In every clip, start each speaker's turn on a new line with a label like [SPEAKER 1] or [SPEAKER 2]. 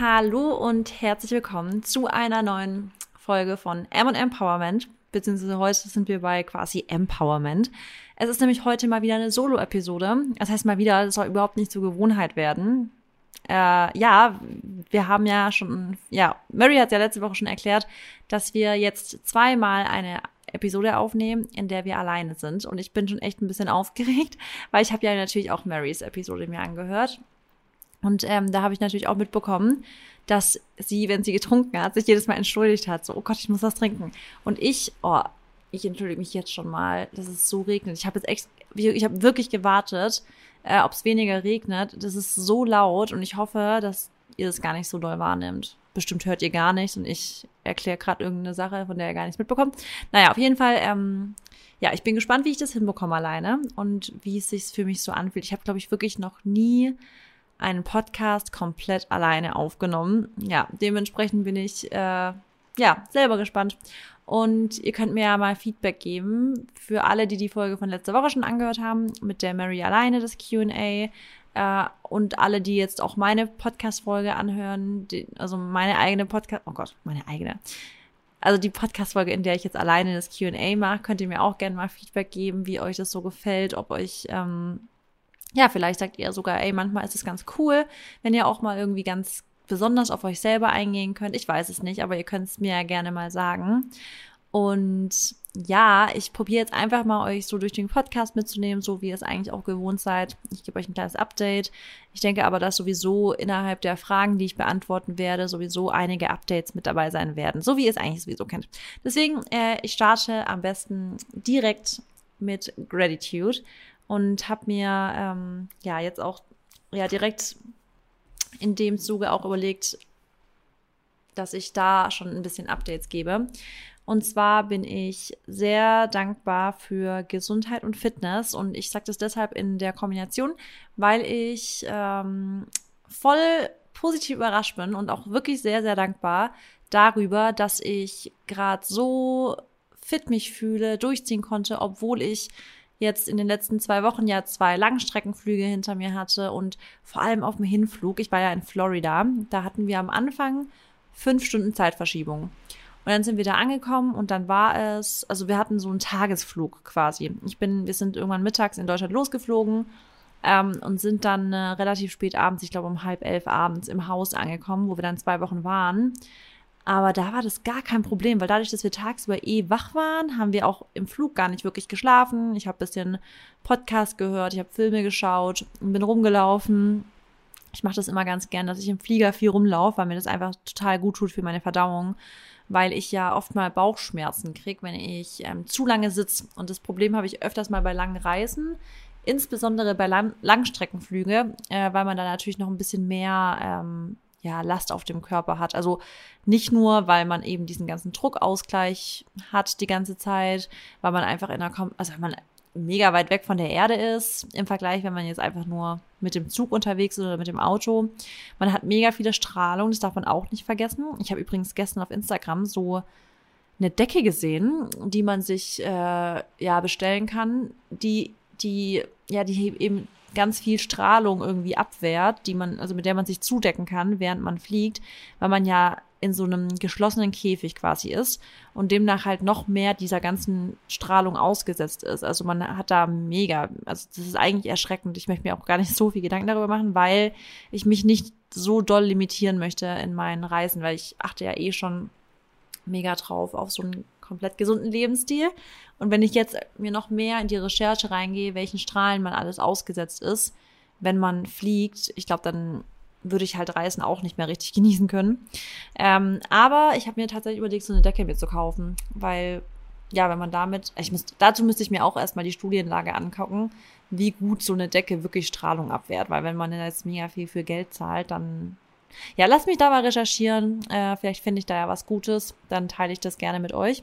[SPEAKER 1] Hallo und herzlich willkommen zu einer neuen Folge von M Empowerment, beziehungsweise heute sind wir bei quasi Empowerment. Es ist nämlich heute mal wieder eine Solo-Episode. Das heißt mal wieder, es soll überhaupt nicht zur Gewohnheit werden. Äh, ja, wir haben ja schon, ja, Mary hat ja letzte Woche schon erklärt, dass wir jetzt zweimal eine Episode aufnehmen, in der wir alleine sind. Und ich bin schon echt ein bisschen aufgeregt, weil ich habe ja natürlich auch Marys Episode mir angehört. Und ähm, da habe ich natürlich auch mitbekommen, dass sie, wenn sie getrunken hat, sich jedes Mal entschuldigt hat. So, oh Gott, ich muss was trinken. Und ich, oh, ich entschuldige mich jetzt schon mal, dass es so regnet. Ich habe jetzt echt, ich habe wirklich gewartet, äh, ob es weniger regnet. Das ist so laut und ich hoffe, dass ihr das gar nicht so doll wahrnimmt. Bestimmt hört ihr gar nichts und ich erkläre gerade irgendeine Sache, von der ihr gar nichts mitbekommt. Naja, auf jeden Fall, ähm, ja, ich bin gespannt, wie ich das hinbekomme alleine und wie es sich für mich so anfühlt. Ich habe, glaube ich, wirklich noch nie einen Podcast komplett alleine aufgenommen. Ja, dementsprechend bin ich äh, ja selber gespannt. Und ihr könnt mir ja mal Feedback geben für alle, die die Folge von letzter Woche schon angehört haben, mit der Mary alleine, das Q&A. Äh, und alle, die jetzt auch meine Podcast-Folge anhören, die, also meine eigene Podcast, oh Gott, meine eigene. Also die Podcast-Folge, in der ich jetzt alleine das Q&A mache, könnt ihr mir auch gerne mal Feedback geben, wie euch das so gefällt, ob euch ähm, ja, vielleicht sagt ihr sogar, ey, manchmal ist es ganz cool, wenn ihr auch mal irgendwie ganz besonders auf euch selber eingehen könnt. Ich weiß es nicht, aber ihr könnt es mir ja gerne mal sagen. Und ja, ich probiere jetzt einfach mal euch so durch den Podcast mitzunehmen, so wie ihr es eigentlich auch gewohnt seid. Ich gebe euch ein kleines Update. Ich denke aber, dass sowieso innerhalb der Fragen, die ich beantworten werde, sowieso einige Updates mit dabei sein werden, so wie ihr es eigentlich sowieso kennt. Deswegen, äh, ich starte am besten direkt mit Gratitude und habe mir ähm, ja jetzt auch ja direkt in dem Zuge auch überlegt, dass ich da schon ein bisschen Updates gebe. Und zwar bin ich sehr dankbar für Gesundheit und Fitness. Und ich sage das deshalb in der Kombination, weil ich ähm, voll positiv überrascht bin und auch wirklich sehr, sehr dankbar darüber, dass ich gerade so fit mich fühle, durchziehen konnte, obwohl ich jetzt in den letzten zwei Wochen ja zwei Langstreckenflüge hinter mir hatte und vor allem auf dem Hinflug, ich war ja in Florida, da hatten wir am Anfang fünf Stunden Zeitverschiebung. Und dann sind wir da angekommen und dann war es, also wir hatten so einen Tagesflug quasi. Ich bin, wir sind irgendwann mittags in Deutschland losgeflogen ähm, und sind dann äh, relativ spät abends, ich glaube um halb elf abends im Haus angekommen, wo wir dann zwei Wochen waren. Aber da war das gar kein Problem, weil dadurch, dass wir tagsüber eh wach waren, haben wir auch im Flug gar nicht wirklich geschlafen. Ich habe bisschen Podcast gehört, ich habe Filme geschaut und bin rumgelaufen. Ich mache das immer ganz gern, dass ich im Flieger viel rumlaufe, weil mir das einfach total gut tut für meine Verdauung, weil ich ja oft mal Bauchschmerzen kriege, wenn ich ähm, zu lange sitze. Und das Problem habe ich öfters mal bei langen Reisen, insbesondere bei Lang Langstreckenflüge, äh, weil man da natürlich noch ein bisschen mehr ähm, ja, Last auf dem Körper hat. Also nicht nur, weil man eben diesen ganzen Druckausgleich hat die ganze Zeit, weil man einfach in einer, also wenn man mega weit weg von der Erde ist im Vergleich, wenn man jetzt einfach nur mit dem Zug unterwegs ist oder mit dem Auto. Man hat mega viele Strahlung, das darf man auch nicht vergessen. Ich habe übrigens gestern auf Instagram so eine Decke gesehen, die man sich äh, ja bestellen kann, die die ja die eben ganz viel Strahlung irgendwie abwehrt, die man, also mit der man sich zudecken kann, während man fliegt, weil man ja in so einem geschlossenen Käfig quasi ist und demnach halt noch mehr dieser ganzen Strahlung ausgesetzt ist. Also man hat da mega, also das ist eigentlich erschreckend. Ich möchte mir auch gar nicht so viel Gedanken darüber machen, weil ich mich nicht so doll limitieren möchte in meinen Reisen, weil ich achte ja eh schon mega drauf auf so einen komplett gesunden Lebensstil. Und wenn ich jetzt mir noch mehr in die Recherche reingehe, welchen Strahlen man alles ausgesetzt ist, wenn man fliegt, ich glaube, dann würde ich halt Reisen auch nicht mehr richtig genießen können. Ähm, aber ich habe mir tatsächlich überlegt, so eine Decke mir zu kaufen, weil ja, wenn man damit, ich muss, dazu müsste ich mir auch erstmal die Studienlage angucken, wie gut so eine Decke wirklich Strahlung abwehrt, weil wenn man jetzt mega viel für Geld zahlt, dann ja, lasst mich da mal recherchieren. Äh, vielleicht finde ich da ja was Gutes. Dann teile ich das gerne mit euch.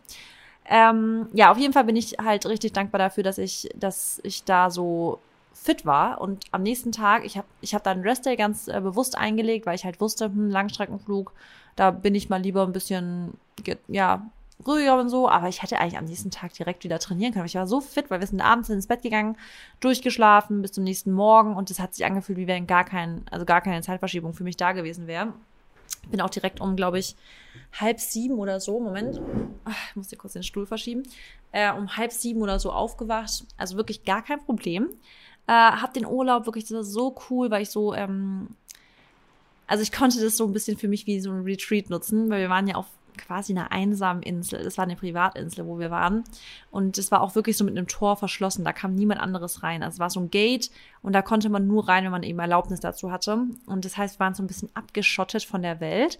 [SPEAKER 1] Ähm, ja, auf jeden Fall bin ich halt richtig dankbar dafür, dass ich, dass ich da so fit war. Und am nächsten Tag, ich habe ich hab da einen Restday ganz äh, bewusst eingelegt, weil ich halt wusste, hm, Langstreckenflug, da bin ich mal lieber ein bisschen, ja, ruhiger und so, aber ich hätte eigentlich am nächsten Tag direkt wieder trainieren können. Ich war so fit, weil wir sind abends ins Bett gegangen, durchgeschlafen bis zum nächsten Morgen und es hat sich angefühlt, wie wenn gar kein, also gar keine Zeitverschiebung für mich da gewesen wäre. Bin auch direkt um, glaube ich, halb sieben oder so, Moment, ich muss hier kurz den Stuhl verschieben, äh, um halb sieben oder so aufgewacht. Also wirklich gar kein Problem. Äh, hab den Urlaub wirklich, das war so cool, weil ich so, ähm, also ich konnte das so ein bisschen für mich wie so ein Retreat nutzen, weil wir waren ja auf quasi einer einsamen Insel. Das war eine Privatinsel, wo wir waren. Und es war auch wirklich so mit einem Tor verschlossen. Da kam niemand anderes rein. Also es war so ein Gate und da konnte man nur rein, wenn man eben Erlaubnis dazu hatte. Und das heißt, wir waren so ein bisschen abgeschottet von der Welt.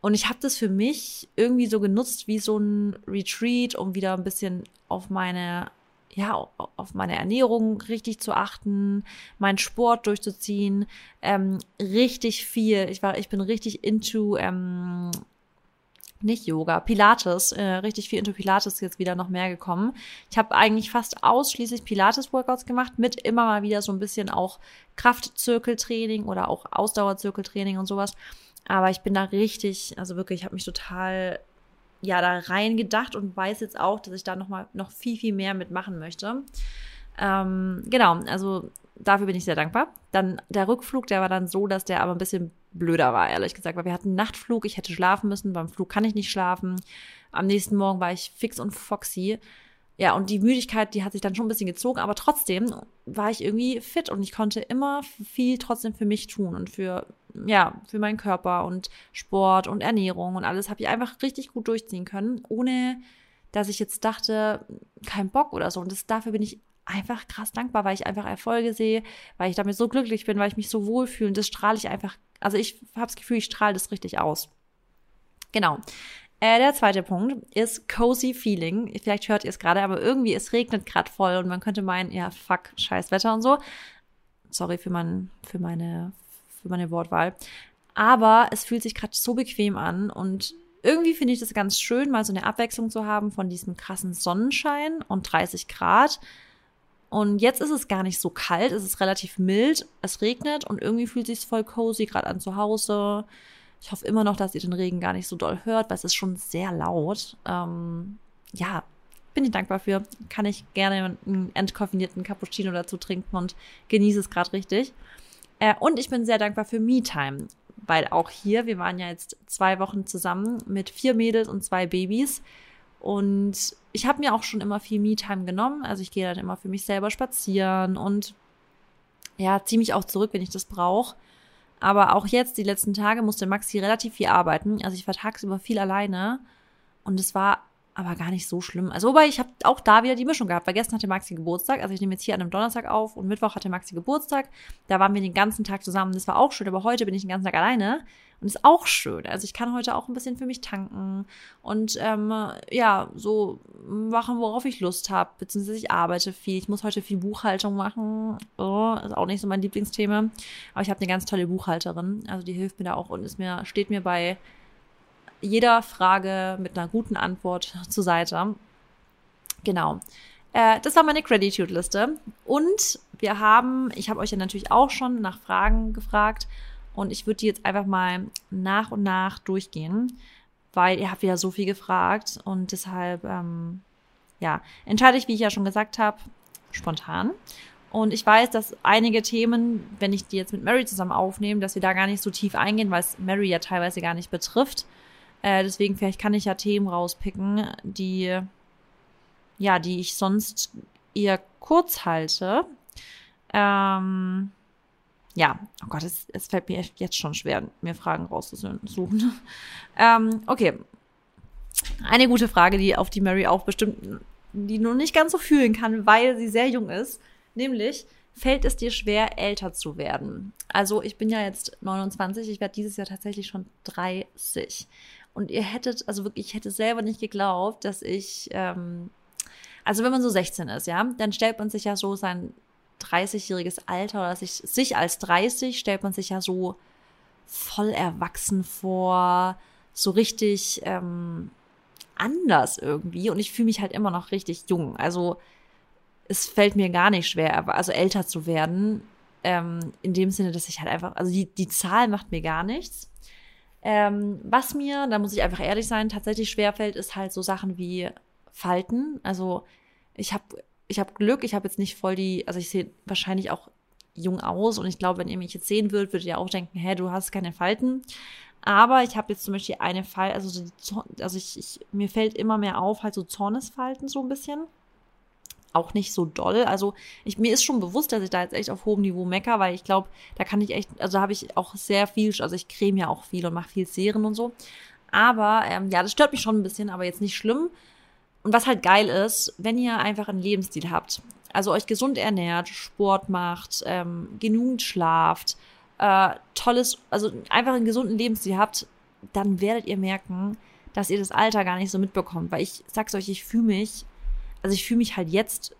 [SPEAKER 1] Und ich habe das für mich irgendwie so genutzt wie so ein Retreat, um wieder ein bisschen auf meine ja, auf meine Ernährung richtig zu achten, meinen Sport durchzuziehen, ähm, richtig viel. Ich war, ich bin richtig into ähm, nicht Yoga, Pilates, äh, richtig viel into Pilates jetzt wieder noch mehr gekommen. Ich habe eigentlich fast ausschließlich Pilates-Workouts gemacht, mit immer mal wieder so ein bisschen auch Kraftzirkeltraining oder auch Ausdauerzirkeltraining und sowas. Aber ich bin da richtig, also wirklich, ich habe mich total ja da rein gedacht und weiß jetzt auch, dass ich da noch mal noch viel viel mehr mitmachen möchte. Ähm, genau, also dafür bin ich sehr dankbar. Dann der Rückflug, der war dann so, dass der aber ein bisschen blöder war, ehrlich gesagt, weil wir hatten einen Nachtflug, ich hätte schlafen müssen, beim Flug kann ich nicht schlafen. Am nächsten Morgen war ich fix und foxy. Ja, und die Müdigkeit, die hat sich dann schon ein bisschen gezogen, aber trotzdem war ich irgendwie fit und ich konnte immer viel trotzdem für mich tun und für, ja, für meinen Körper und Sport und Ernährung und alles habe ich einfach richtig gut durchziehen können, ohne dass ich jetzt dachte, kein Bock oder so. Und das, dafür bin ich einfach krass dankbar, weil ich einfach Erfolge sehe, weil ich damit so glücklich bin, weil ich mich so wohlfühle und das strahle ich einfach, also ich habe das Gefühl, ich strahle das richtig aus. Genau. Äh, der zweite Punkt ist cozy feeling. Vielleicht hört ihr es gerade, aber irgendwie es regnet gerade voll und man könnte meinen, ja fuck, scheiß Wetter und so. Sorry für mein, für meine für meine Wortwahl. Aber es fühlt sich gerade so bequem an und irgendwie finde ich das ganz schön, mal so eine Abwechslung zu haben von diesem krassen Sonnenschein und 30 Grad. Und jetzt ist es gar nicht so kalt, es ist relativ mild, es regnet und irgendwie fühlt sich voll cozy gerade an zu Hause. Ich hoffe immer noch, dass ihr den Regen gar nicht so doll hört, weil es ist schon sehr laut. Ähm, ja, bin ich dankbar für. Kann ich gerne einen entkoffinierten Cappuccino dazu trinken und genieße es gerade richtig. Äh, und ich bin sehr dankbar für Me-Time, weil auch hier, wir waren ja jetzt zwei Wochen zusammen mit vier Mädels und zwei Babys. Und ich habe mir auch schon immer viel Me-Time genommen. Also ich gehe dann immer für mich selber spazieren und ja, ziehe mich auch zurück, wenn ich das brauche. Aber auch jetzt, die letzten Tage, musste Maxi relativ viel arbeiten. Also ich war tagsüber viel alleine. Und es war aber gar nicht so schlimm. Also wobei ich habe auch da wieder die Mischung gehabt, weil gestern hatte Maxi Geburtstag, also ich nehme jetzt hier an einem Donnerstag auf und Mittwoch hatte Maxi Geburtstag. Da waren wir den ganzen Tag zusammen. Das war auch schön, aber heute bin ich den ganzen Tag alleine und ist auch schön. Also ich kann heute auch ein bisschen für mich tanken und ähm, ja, so machen, worauf ich Lust habe, beziehungsweise ich arbeite viel. Ich muss heute viel Buchhaltung machen. Oh, ist auch nicht so mein Lieblingsthema, aber ich habe eine ganz tolle Buchhalterin, also die hilft mir da auch und ist mir steht mir bei jeder Frage mit einer guten Antwort zur Seite. Genau. Äh, das war meine Gratitude-Liste. Und wir haben, ich habe euch ja natürlich auch schon nach Fragen gefragt und ich würde die jetzt einfach mal nach und nach durchgehen, weil ihr habt ja so viel gefragt und deshalb, ähm, ja, entscheide ich, wie ich ja schon gesagt habe, spontan. Und ich weiß, dass einige Themen, wenn ich die jetzt mit Mary zusammen aufnehme, dass wir da gar nicht so tief eingehen, weil es Mary ja teilweise gar nicht betrifft. Äh, deswegen vielleicht kann ich ja Themen rauspicken, die ja, die ich sonst eher kurz halte. Ähm, ja, oh Gott, es, es fällt mir jetzt schon schwer, mir Fragen rauszusuchen. ähm, okay. Eine gute Frage, die auf die Mary auch bestimmt, die nur nicht ganz so fühlen kann, weil sie sehr jung ist. Nämlich, fällt es dir schwer, älter zu werden? Also, ich bin ja jetzt 29, ich werde dieses Jahr tatsächlich schon 30. Und ihr hättet, also wirklich, ich hätte selber nicht geglaubt, dass ich, ähm, also wenn man so 16 ist, ja, dann stellt man sich ja so sein 30-jähriges Alter oder sich, sich als 30 stellt man sich ja so voll erwachsen vor, so richtig ähm, anders irgendwie. Und ich fühle mich halt immer noch richtig jung. Also es fällt mir gar nicht schwer, also älter zu werden. Ähm, in dem Sinne, dass ich halt einfach, also die, die Zahl macht mir gar nichts. Ähm, was mir, da muss ich einfach ehrlich sein, tatsächlich schwerfällt, ist halt so Sachen wie Falten. Also ich habe ich hab Glück, ich habe jetzt nicht voll die, also ich sehe wahrscheinlich auch jung aus und ich glaube, wenn ihr mich jetzt sehen würdet, würdet ihr auch denken, hä, du hast keine Falten. Aber ich habe jetzt zum Beispiel eine Fall, also, also ich, ich, mir fällt immer mehr auf, halt so Zornesfalten so ein bisschen. Auch nicht so doll. Also ich, mir ist schon bewusst, dass ich da jetzt echt auf hohem Niveau mecker, weil ich glaube, da kann ich echt, also habe ich auch sehr viel, also ich creme ja auch viel und mache viel Serien und so. Aber ähm, ja, das stört mich schon ein bisschen, aber jetzt nicht schlimm. Und was halt geil ist, wenn ihr einfach einen Lebensstil habt, also euch gesund ernährt, Sport macht, ähm, genügend schlaft, äh, tolles, also einfach einen gesunden Lebensstil habt, dann werdet ihr merken, dass ihr das Alter gar nicht so mitbekommt. Weil ich sag's euch, ich fühle mich, also ich fühle mich halt jetzt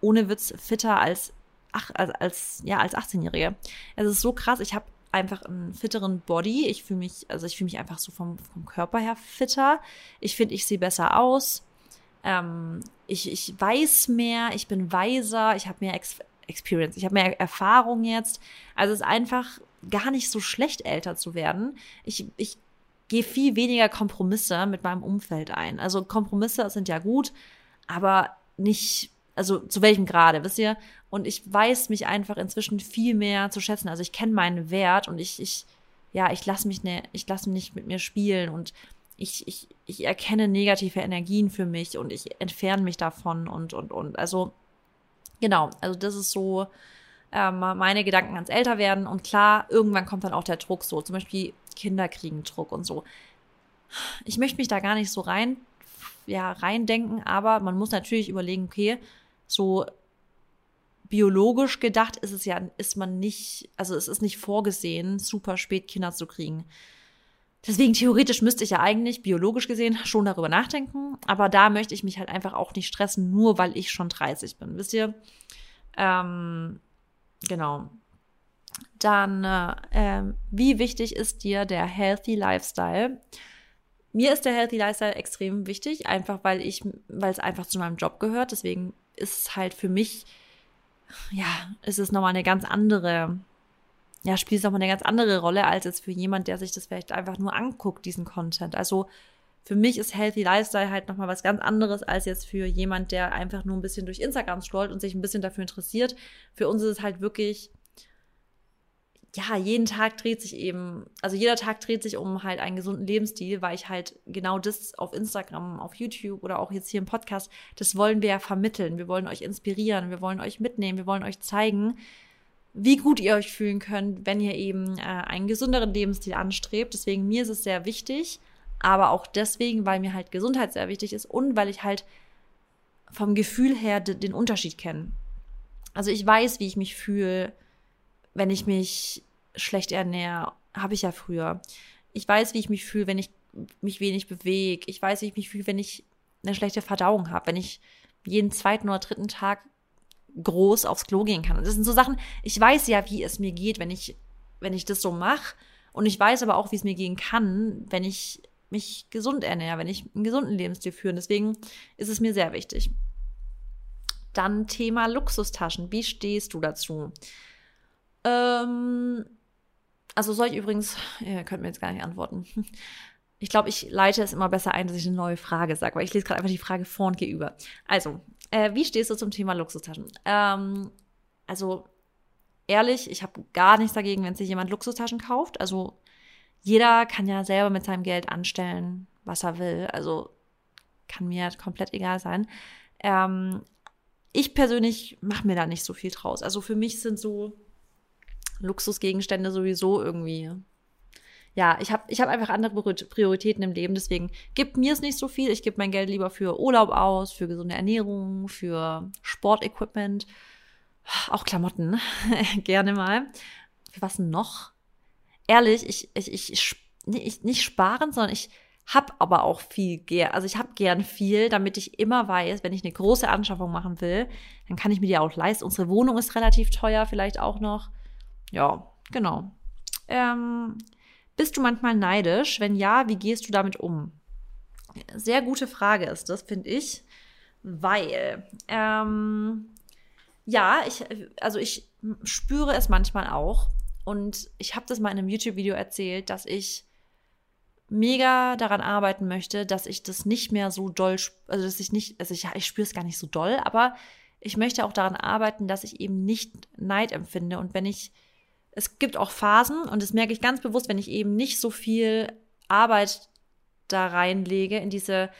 [SPEAKER 1] ohne Witz fitter als, ach, als, als ja, als 18-Jährige. Es ist so krass, ich habe einfach einen fitteren Body. Ich fühle mich, also ich fühle mich einfach so vom, vom Körper her fitter. Ich finde, ich sehe besser aus. Ähm, ich, ich weiß mehr, ich bin weiser, ich habe mehr Ex Experience, ich habe mehr Erfahrung jetzt. Also es ist einfach gar nicht so schlecht, älter zu werden. Ich, ich gehe viel weniger Kompromisse mit meinem Umfeld ein. Also Kompromisse sind ja gut, aber nicht, also zu welchem Grade, wisst ihr? Und ich weiß mich einfach inzwischen viel mehr zu schätzen. Also ich kenne meinen Wert und ich, ich, ja, ich lasse mich ne, ich lasse mich nicht mit mir spielen und ich, ich, ich erkenne negative Energien für mich und ich entferne mich davon und, und, und. Also, genau, also das ist so ähm, meine Gedanken ans Älterwerden. Und klar, irgendwann kommt dann auch der Druck so, zum Beispiel Kinder kriegen Druck und so. Ich möchte mich da gar nicht so rein, ja, reindenken, aber man muss natürlich überlegen, okay, so biologisch gedacht ist es ja, ist man nicht, also es ist nicht vorgesehen, super spät Kinder zu kriegen. Deswegen theoretisch müsste ich ja eigentlich biologisch gesehen schon darüber nachdenken, aber da möchte ich mich halt einfach auch nicht stressen, nur weil ich schon 30 bin. Wisst ihr? Ähm, genau. Dann, äh, wie wichtig ist dir der Healthy Lifestyle? Mir ist der Healthy Lifestyle extrem wichtig, einfach weil ich, weil es einfach zu meinem Job gehört. Deswegen ist es halt für mich, ja, ist es nochmal eine ganz andere ja, spielt es nochmal eine ganz andere Rolle als jetzt für jemand, der sich das vielleicht einfach nur anguckt, diesen Content. Also für mich ist Healthy Lifestyle halt nochmal was ganz anderes als jetzt für jemand, der einfach nur ein bisschen durch Instagram scrollt und sich ein bisschen dafür interessiert. Für uns ist es halt wirklich, ja, jeden Tag dreht sich eben, also jeder Tag dreht sich um halt einen gesunden Lebensstil, weil ich halt genau das auf Instagram, auf YouTube oder auch jetzt hier im Podcast, das wollen wir ja vermitteln. Wir wollen euch inspirieren, wir wollen euch mitnehmen, wir wollen euch zeigen, wie gut ihr euch fühlen könnt, wenn ihr eben äh, einen gesünderen Lebensstil anstrebt. Deswegen mir ist es sehr wichtig, aber auch deswegen, weil mir halt Gesundheit sehr wichtig ist und weil ich halt vom Gefühl her den Unterschied kenne. Also ich weiß, wie ich mich fühle, wenn ich mich schlecht ernähre, habe ich ja früher. Ich weiß, wie ich mich fühle, wenn ich mich wenig bewege. Ich weiß, wie ich mich fühle, wenn ich eine schlechte Verdauung habe, wenn ich jeden zweiten oder dritten Tag groß aufs Klo gehen kann. Das sind so Sachen, ich weiß ja, wie es mir geht, wenn ich, wenn ich das so mache. Und ich weiß aber auch, wie es mir gehen kann, wenn ich mich gesund ernähre, wenn ich einen gesunden Lebensstil führe. Deswegen ist es mir sehr wichtig. Dann Thema Luxustaschen. Wie stehst du dazu? Ähm, also soll ich übrigens, ihr könnt mir jetzt gar nicht antworten. Ich glaube, ich leite es immer besser ein, dass ich eine neue Frage sage, weil ich lese gerade einfach die Frage vor und gehe über. Also, äh, wie stehst du zum Thema Luxustaschen? Ähm, also ehrlich, ich habe gar nichts dagegen, wenn sich jemand Luxustaschen kauft. Also jeder kann ja selber mit seinem Geld anstellen, was er will. Also kann mir komplett egal sein. Ähm, ich persönlich mache mir da nicht so viel draus. Also für mich sind so Luxusgegenstände sowieso irgendwie ja, ich habe ich hab einfach andere Prioritäten im Leben. Deswegen gibt mir es nicht so viel. Ich gebe mein Geld lieber für Urlaub aus, für gesunde Ernährung, für Sportequipment, auch Klamotten, gerne mal. Für was noch? Ehrlich, ich, ich, ich, ich nicht sparen, sondern ich hab aber auch viel also ich habe gern viel, damit ich immer weiß, wenn ich eine große Anschaffung machen will, dann kann ich mir die auch leisten. Unsere Wohnung ist relativ teuer, vielleicht auch noch. Ja, genau. Ähm, bist du manchmal neidisch? Wenn ja, wie gehst du damit um? Sehr gute Frage ist das, finde ich, weil ähm, ja, ich also ich spüre es manchmal auch und ich habe das mal in einem YouTube-Video erzählt, dass ich mega daran arbeiten möchte, dass ich das nicht mehr so doll, also dass ich nicht, also ich, ich spüre es gar nicht so doll, aber ich möchte auch daran arbeiten, dass ich eben nicht Neid empfinde und wenn ich es gibt auch Phasen und das merke ich ganz bewusst, wenn ich eben nicht so viel Arbeit da reinlege in diese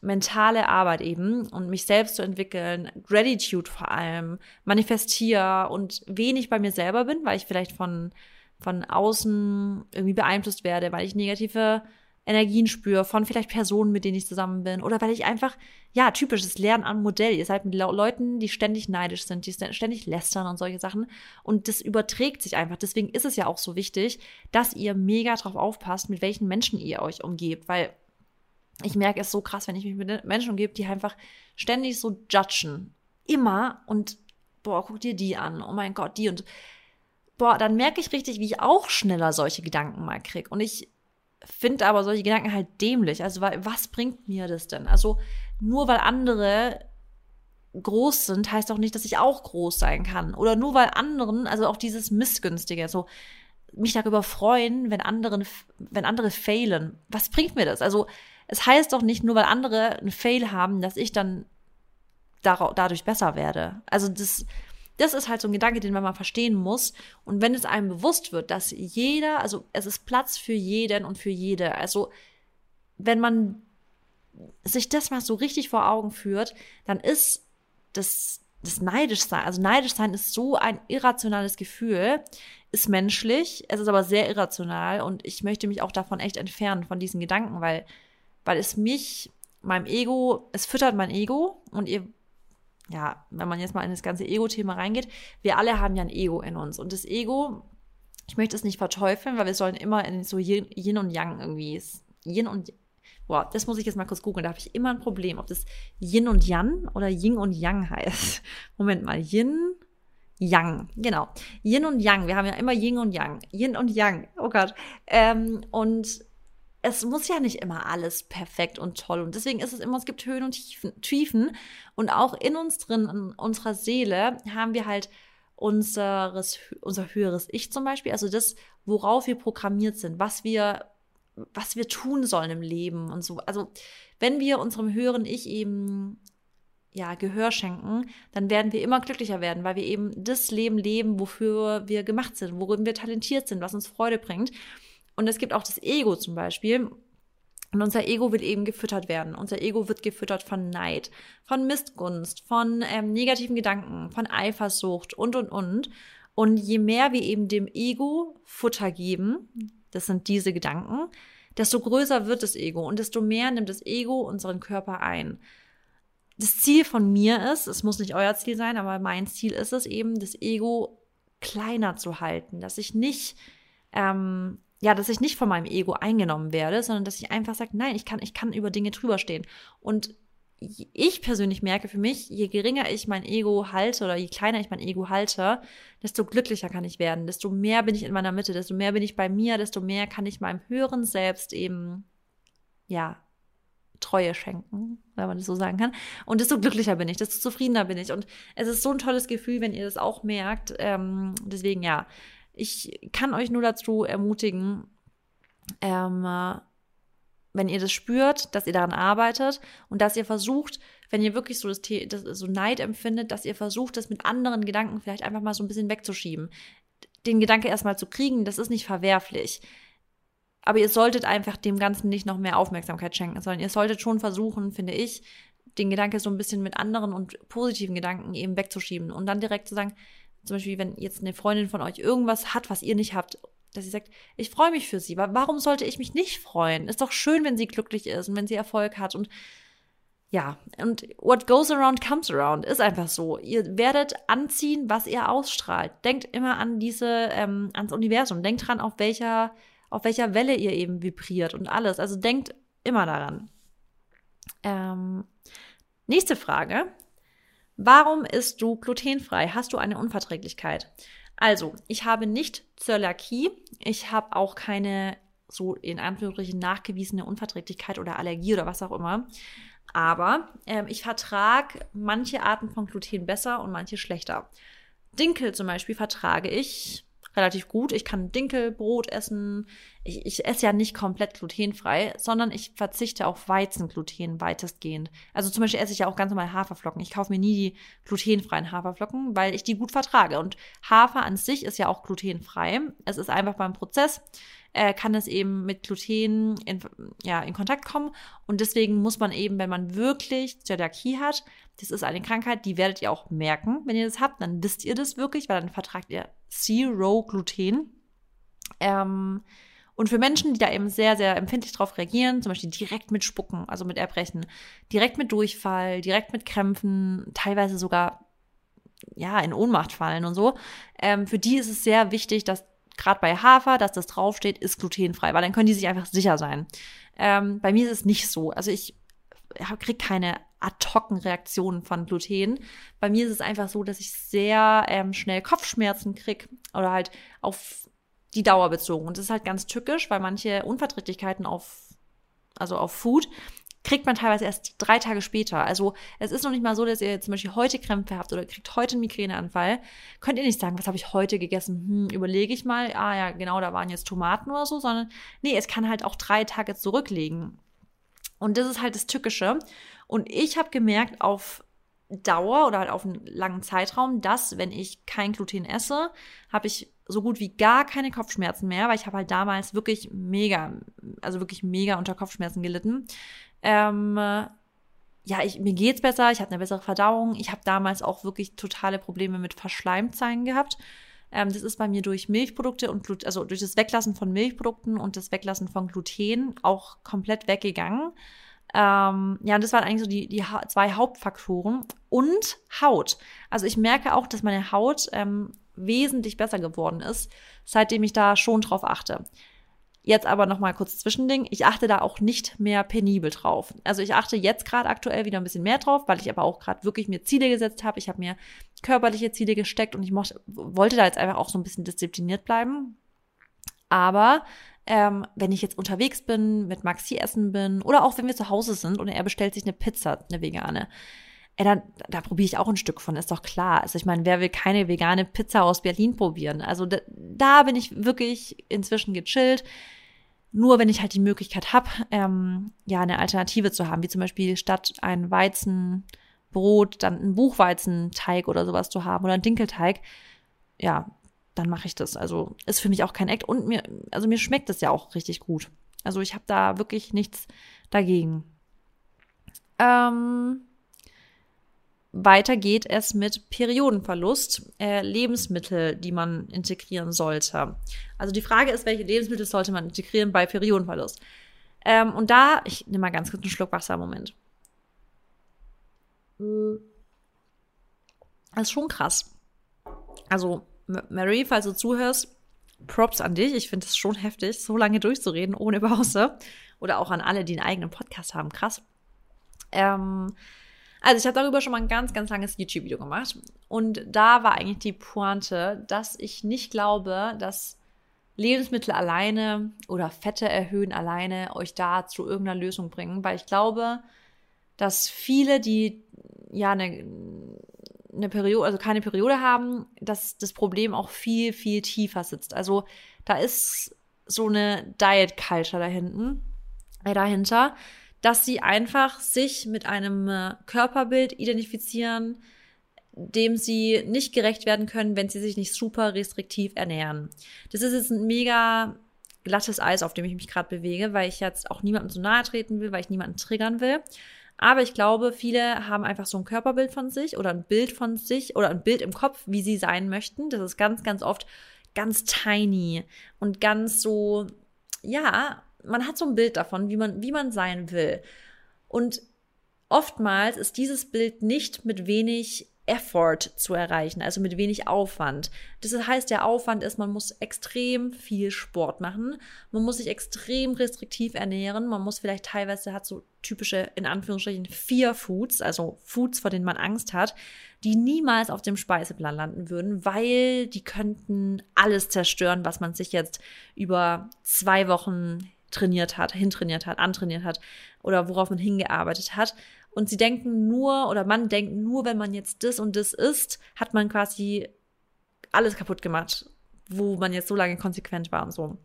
[SPEAKER 1] mentale Arbeit eben und mich selbst zu entwickeln, Gratitude vor allem, manifestiere und wenig bei mir selber bin, weil ich vielleicht von, von außen irgendwie beeinflusst werde, weil ich negative Energien spüre von vielleicht Personen, mit denen ich zusammen bin oder weil ich einfach, ja, typisches Lernen am Modell. Ihr seid mit Leuten, die ständig neidisch sind, die ständig lästern und solche Sachen und das überträgt sich einfach. Deswegen ist es ja auch so wichtig, dass ihr mega drauf aufpasst, mit welchen Menschen ihr euch umgebt, weil ich merke es so krass, wenn ich mich mit Menschen umgebe, die einfach ständig so judgen. Immer und boah, guck dir die an. Oh mein Gott, die und boah, dann merke ich richtig, wie ich auch schneller solche Gedanken mal kriege. Und ich finde aber solche Gedanken halt dämlich. Also, was bringt mir das denn? Also, nur weil andere groß sind, heißt auch nicht, dass ich auch groß sein kann. Oder nur weil anderen, also auch dieses Missgünstige, so mich darüber freuen, wenn anderen, wenn andere failen. Was bringt mir das? Also, es heißt doch nicht, nur weil andere einen Fail haben, dass ich dann dadurch besser werde. Also, das, das ist halt so ein Gedanke, den man mal verstehen muss. Und wenn es einem bewusst wird, dass jeder, also es ist Platz für jeden und für jede. Also wenn man sich das mal so richtig vor Augen führt, dann ist das, das neidisch sein, also neidisch sein ist so ein irrationales Gefühl, ist menschlich, es ist aber sehr irrational und ich möchte mich auch davon echt entfernen, von diesen Gedanken, weil, weil es mich, meinem Ego, es füttert mein Ego und ihr ja, wenn man jetzt mal in das ganze Ego-Thema reingeht, wir alle haben ja ein Ego in uns. Und das Ego, ich möchte es nicht verteufeln, weil wir sollen immer in so Yin und Yang irgendwie, Yin und, boah, das muss ich jetzt mal kurz googeln, da habe ich immer ein Problem, ob das Yin und Yang oder Yin und Yang heißt. Moment mal, Yin, Yang, genau. Yin und Yang, wir haben ja immer Yin und Yang. Yin und Yang, oh Gott. Ähm, und es muss ja nicht immer alles perfekt und toll. Und deswegen ist es immer, es gibt Höhen und Tiefen. Und auch in uns drin, in unserer Seele, haben wir halt unseres, unser höheres Ich zum Beispiel, also das, worauf wir programmiert sind, was wir, was wir tun sollen im Leben und so. Also, wenn wir unserem höheren Ich eben ja, Gehör schenken, dann werden wir immer glücklicher werden, weil wir eben das Leben leben, wofür wir gemacht sind, worin wir talentiert sind, was uns Freude bringt. Und es gibt auch das Ego zum Beispiel. Und unser Ego will eben gefüttert werden. Unser Ego wird gefüttert von Neid, von Missgunst, von ähm, negativen Gedanken, von Eifersucht und, und, und. Und je mehr wir eben dem Ego Futter geben, das sind diese Gedanken, desto größer wird das Ego und desto mehr nimmt das Ego unseren Körper ein. Das Ziel von mir ist, es muss nicht euer Ziel sein, aber mein Ziel ist es eben, das Ego kleiner zu halten, dass ich nicht ähm, ja, dass ich nicht von meinem Ego eingenommen werde, sondern dass ich einfach sage, nein, ich kann, ich kann über Dinge drüber stehen. Und ich persönlich merke für mich, je geringer ich mein Ego halte oder je kleiner ich mein Ego halte, desto glücklicher kann ich werden, desto mehr bin ich in meiner Mitte, desto mehr bin ich bei mir, desto mehr kann ich meinem höheren Selbst eben, ja, Treue schenken, wenn man das so sagen kann. Und desto glücklicher bin ich, desto zufriedener bin ich. Und es ist so ein tolles Gefühl, wenn ihr das auch merkt. Ähm, deswegen ja, ich kann euch nur dazu ermutigen, ähm, wenn ihr das spürt, dass ihr daran arbeitet und dass ihr versucht, wenn ihr wirklich so, das, das, so Neid empfindet, dass ihr versucht, das mit anderen Gedanken vielleicht einfach mal so ein bisschen wegzuschieben. Den Gedanke erstmal zu kriegen, das ist nicht verwerflich. Aber ihr solltet einfach dem Ganzen nicht noch mehr Aufmerksamkeit schenken, sondern ihr solltet schon versuchen, finde ich, den Gedanke so ein bisschen mit anderen und positiven Gedanken eben wegzuschieben und dann direkt zu sagen, zum Beispiel, wenn jetzt eine Freundin von euch irgendwas hat, was ihr nicht habt, dass sie sagt, ich freue mich für sie. Warum sollte ich mich nicht freuen? Ist doch schön, wenn sie glücklich ist und wenn sie Erfolg hat und ja, und what goes around comes around ist einfach so. Ihr werdet anziehen, was ihr ausstrahlt. Denkt immer an diese, ähm, ans Universum. Denkt dran, auf welcher, auf welcher Welle ihr eben vibriert und alles. Also denkt immer daran. Ähm, nächste Frage. Warum isst du glutenfrei? Hast du eine Unverträglichkeit? Also, ich habe nicht Zöliakie. Ich habe auch keine so in Anführungsstrichen nachgewiesene Unverträglichkeit oder Allergie oder was auch immer. Aber ähm, ich vertrage manche Arten von Gluten besser und manche schlechter. Dinkel zum Beispiel vertrage ich relativ gut. Ich kann Dinkelbrot essen. ich, ich esse ja nicht komplett glutenfrei, sondern ich verzichte auf Weizengluten weitestgehend. Also zum Beispiel esse ich ja auch ganz normal Haferflocken. Ich kaufe mir nie die glutenfreien Haferflocken, weil ich die gut vertrage. Und Hafer an sich ist ja auch glutenfrei. Es ist einfach beim Prozess äh, kann es eben mit Gluten in, ja, in Kontakt kommen. Und deswegen muss man eben, wenn man wirklich Zöliakie hat, das ist eine Krankheit, die werdet ihr auch merken, wenn ihr das habt, dann wisst ihr das wirklich, weil dann vertragt ihr Zero Gluten. Ähm, und für Menschen, die da eben sehr, sehr empfindlich drauf reagieren, zum Beispiel direkt mit Spucken, also mit Erbrechen, direkt mit Durchfall, direkt mit Krämpfen, teilweise sogar ja in Ohnmacht fallen und so, ähm, für die ist es sehr wichtig, dass gerade bei Hafer, dass das draufsteht, ist glutenfrei, weil dann können die sich einfach sicher sein. Ähm, bei mir ist es nicht so. Also ich kriege keine ad-hoc-Reaktionen von Gluten. Bei mir ist es einfach so, dass ich sehr ähm, schnell Kopfschmerzen kriege oder halt auf die Dauer bezogen. Und das ist halt ganz tückisch, weil manche Unverträglichkeiten auf, also auf Food, kriegt man teilweise erst drei Tage später. Also es ist noch nicht mal so, dass ihr zum Beispiel heute Krämpfe habt oder kriegt heute einen Migräneanfall. Könnt ihr nicht sagen, was habe ich heute gegessen? Hm, überlege ich mal. Ah ja, genau, da waren jetzt Tomaten oder so, sondern nee, es kann halt auch drei Tage zurücklegen. Und das ist halt das Tückische. Und ich habe gemerkt, auf Dauer oder halt auf einen langen Zeitraum, dass wenn ich kein Gluten esse, habe ich so gut wie gar keine Kopfschmerzen mehr, weil ich habe halt damals wirklich mega, also wirklich mega unter Kopfschmerzen gelitten. Ähm, ja, ich, mir geht's besser, ich habe eine bessere Verdauung. Ich habe damals auch wirklich totale Probleme mit Verschleimzeigen gehabt. Ähm, das ist bei mir durch Milchprodukte und Glut also durch das Weglassen von Milchprodukten und das Weglassen von Gluten auch komplett weggegangen. Ähm, ja, und das waren eigentlich so die, die ha zwei Hauptfaktoren. Und Haut. Also ich merke auch, dass meine Haut ähm, wesentlich besser geworden ist, seitdem ich da schon drauf achte. Jetzt aber noch mal kurz Zwischending. Ich achte da auch nicht mehr penibel drauf. Also ich achte jetzt gerade aktuell wieder ein bisschen mehr drauf, weil ich aber auch gerade wirklich mir Ziele gesetzt habe. Ich habe mir körperliche Ziele gesteckt und ich mochte, wollte da jetzt einfach auch so ein bisschen diszipliniert bleiben. Aber ähm, wenn ich jetzt unterwegs bin, mit Maxi essen bin oder auch wenn wir zu Hause sind und er bestellt sich eine Pizza, eine vegane, ey, dann, da probiere ich auch ein Stück von, ist doch klar. Also ich meine, wer will keine vegane Pizza aus Berlin probieren? Also da, da bin ich wirklich inzwischen gechillt. Nur wenn ich halt die Möglichkeit habe, ähm, ja, eine Alternative zu haben, wie zum Beispiel statt ein Weizenbrot dann ein Buchweizenteig oder sowas zu haben oder ein Dinkelteig, ja, dann mache ich das. Also ist für mich auch kein Act und mir, also mir schmeckt das ja auch richtig gut. Also ich habe da wirklich nichts dagegen. Ähm, weiter geht es mit Periodenverlust, äh, Lebensmittel, die man integrieren sollte. Also die Frage ist, welche Lebensmittel sollte man integrieren bei Periodenverlust? Ähm, und da, ich nehme mal ganz kurz einen Schluck Wasser, Moment. Das ist schon krass. Also, Mary, falls du zuhörst, Props an dich. Ich finde es schon heftig, so lange durchzureden ohne Pause. Oder auch an alle, die einen eigenen Podcast haben. Krass. Ähm, also ich habe darüber schon mal ein ganz, ganz langes YouTube-Video gemacht. Und da war eigentlich die Pointe, dass ich nicht glaube, dass Lebensmittel alleine oder Fette erhöhen alleine euch da zu irgendeiner Lösung bringen. Weil ich glaube, dass viele, die ja eine, eine Periode, also keine Periode haben, dass das Problem auch viel, viel tiefer sitzt. Also da ist so eine Diet Culture da hinten, äh, dahinter, dass sie einfach sich mit einem äh, Körperbild identifizieren, dem sie nicht gerecht werden können, wenn sie sich nicht super restriktiv ernähren. Das ist jetzt ein mega glattes Eis, auf dem ich mich gerade bewege, weil ich jetzt auch niemandem zu nahe treten will, weil ich niemanden triggern will. Aber ich glaube, viele haben einfach so ein Körperbild von sich oder ein Bild von sich oder ein Bild im Kopf, wie sie sein möchten. Das ist ganz, ganz oft ganz tiny und ganz so, ja, man hat so ein Bild davon, wie man, wie man sein will. Und oftmals ist dieses Bild nicht mit wenig Effort zu erreichen, also mit wenig Aufwand. Das heißt, der Aufwand ist, man muss extrem viel Sport machen, man muss sich extrem restriktiv ernähren, man muss vielleicht teilweise hat so typische, in Anführungsstrichen, vier Foods, also Foods, vor denen man Angst hat, die niemals auf dem Speiseplan landen würden, weil die könnten alles zerstören, was man sich jetzt über zwei Wochen trainiert hat, hintrainiert hat, antrainiert hat oder worauf man hingearbeitet hat. Und sie denken nur oder man denkt nur, wenn man jetzt das und das isst, hat man quasi alles kaputt gemacht, wo man jetzt so lange konsequent war und so.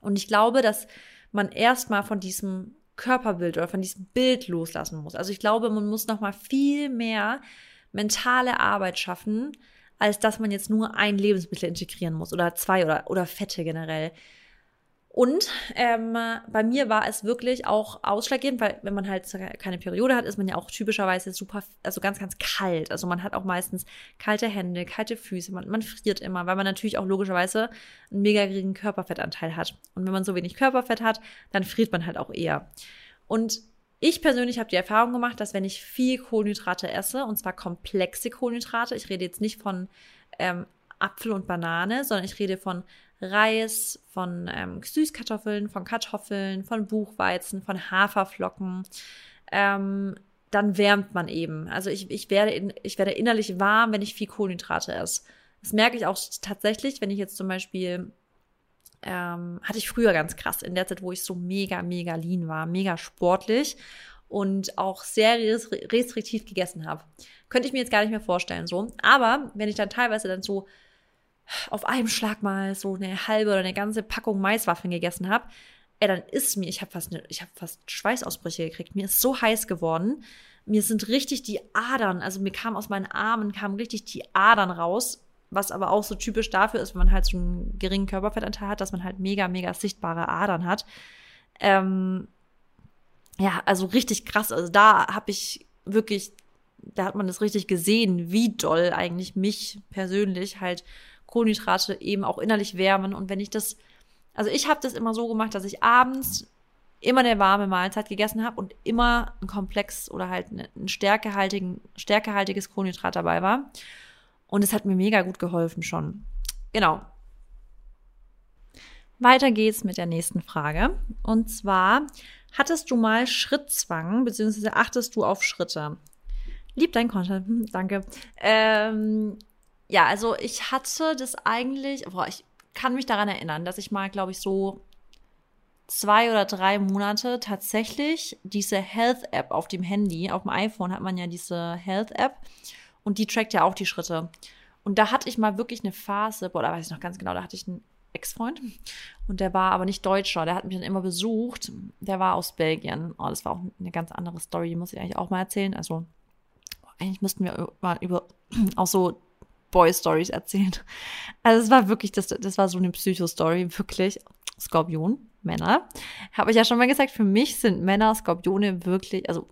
[SPEAKER 1] Und ich glaube, dass man erstmal von diesem Körperbild oder von diesem Bild loslassen muss. Also ich glaube, man muss noch mal viel mehr mentale Arbeit schaffen, als dass man jetzt nur ein Lebensmittel integrieren muss oder zwei oder, oder Fette generell. Und ähm, bei mir war es wirklich auch ausschlaggebend, weil wenn man halt keine Periode hat, ist man ja auch typischerweise super, also ganz, ganz kalt. Also man hat auch meistens kalte Hände, kalte Füße, man, man friert immer, weil man natürlich auch logischerweise einen mega geringen Körperfettanteil hat. Und wenn man so wenig Körperfett hat, dann friert man halt auch eher. Und ich persönlich habe die Erfahrung gemacht, dass wenn ich viel Kohlenhydrate esse, und zwar komplexe Kohlenhydrate, ich rede jetzt nicht von ähm, Apfel und Banane, sondern ich rede von Reis, von ähm, Süßkartoffeln, von Kartoffeln, von Buchweizen, von Haferflocken. Ähm, dann wärmt man eben. Also ich, ich, werde in, ich werde innerlich warm, wenn ich viel Kohlenhydrate esse. Das merke ich auch tatsächlich, wenn ich jetzt zum Beispiel, ähm, hatte ich früher ganz krass, in der Zeit, wo ich so mega, mega lean war, mega sportlich und auch sehr restriktiv gegessen habe. Könnte ich mir jetzt gar nicht mehr vorstellen so. Aber wenn ich dann teilweise dann so auf einem Schlag mal so eine halbe oder eine ganze Packung Maiswaffeln gegessen habe, ey, dann ist mir, ich habe fast, ne, fast Schweißausbrüche gekriegt. Mir ist so heiß geworden. Mir sind richtig die Adern, also mir kam aus meinen Armen, kamen richtig die Adern raus, was aber auch so typisch dafür ist, wenn man halt so einen geringen Körperfettanteil hat, dass man halt mega, mega sichtbare Adern hat. Ähm, ja, also richtig krass. Also da habe ich wirklich, da hat man das richtig gesehen, wie doll eigentlich mich persönlich halt Kohlenhydrate eben auch innerlich wärmen. Und wenn ich das, also ich habe das immer so gemacht, dass ich abends immer eine warme Mahlzeit gegessen habe und immer ein Komplex oder halt ein stärkehaltigen, stärkehaltiges Kohlenhydrat dabei war. Und es hat mir mega gut geholfen schon. Genau. Weiter geht's mit der nächsten Frage. Und zwar, hattest du mal Schrittzwang, beziehungsweise achtest du auf Schritte? Lieb dein Content, hm, danke. Ähm, ja, also ich hatte das eigentlich, boah, ich kann mich daran erinnern, dass ich mal, glaube ich, so zwei oder drei Monate tatsächlich diese Health-App auf dem Handy, auf dem iPhone hat man ja diese Health-App und die trackt ja auch die Schritte. Und da hatte ich mal wirklich eine Phase, boah, da weiß ich noch ganz genau, da hatte ich einen Ex-Freund und der war aber nicht Deutscher, der hat mich dann immer besucht, der war aus Belgien. Oh, das war auch eine ganz andere Story, die muss ich eigentlich auch mal erzählen. Also eigentlich müssten wir mal über auch so Boy-Stories erzählt. Also es war wirklich, das, das war so eine Psycho-Story, wirklich. Skorpion, Männer. Habe ich ja schon mal gesagt, für mich sind Männer, Skorpione wirklich, also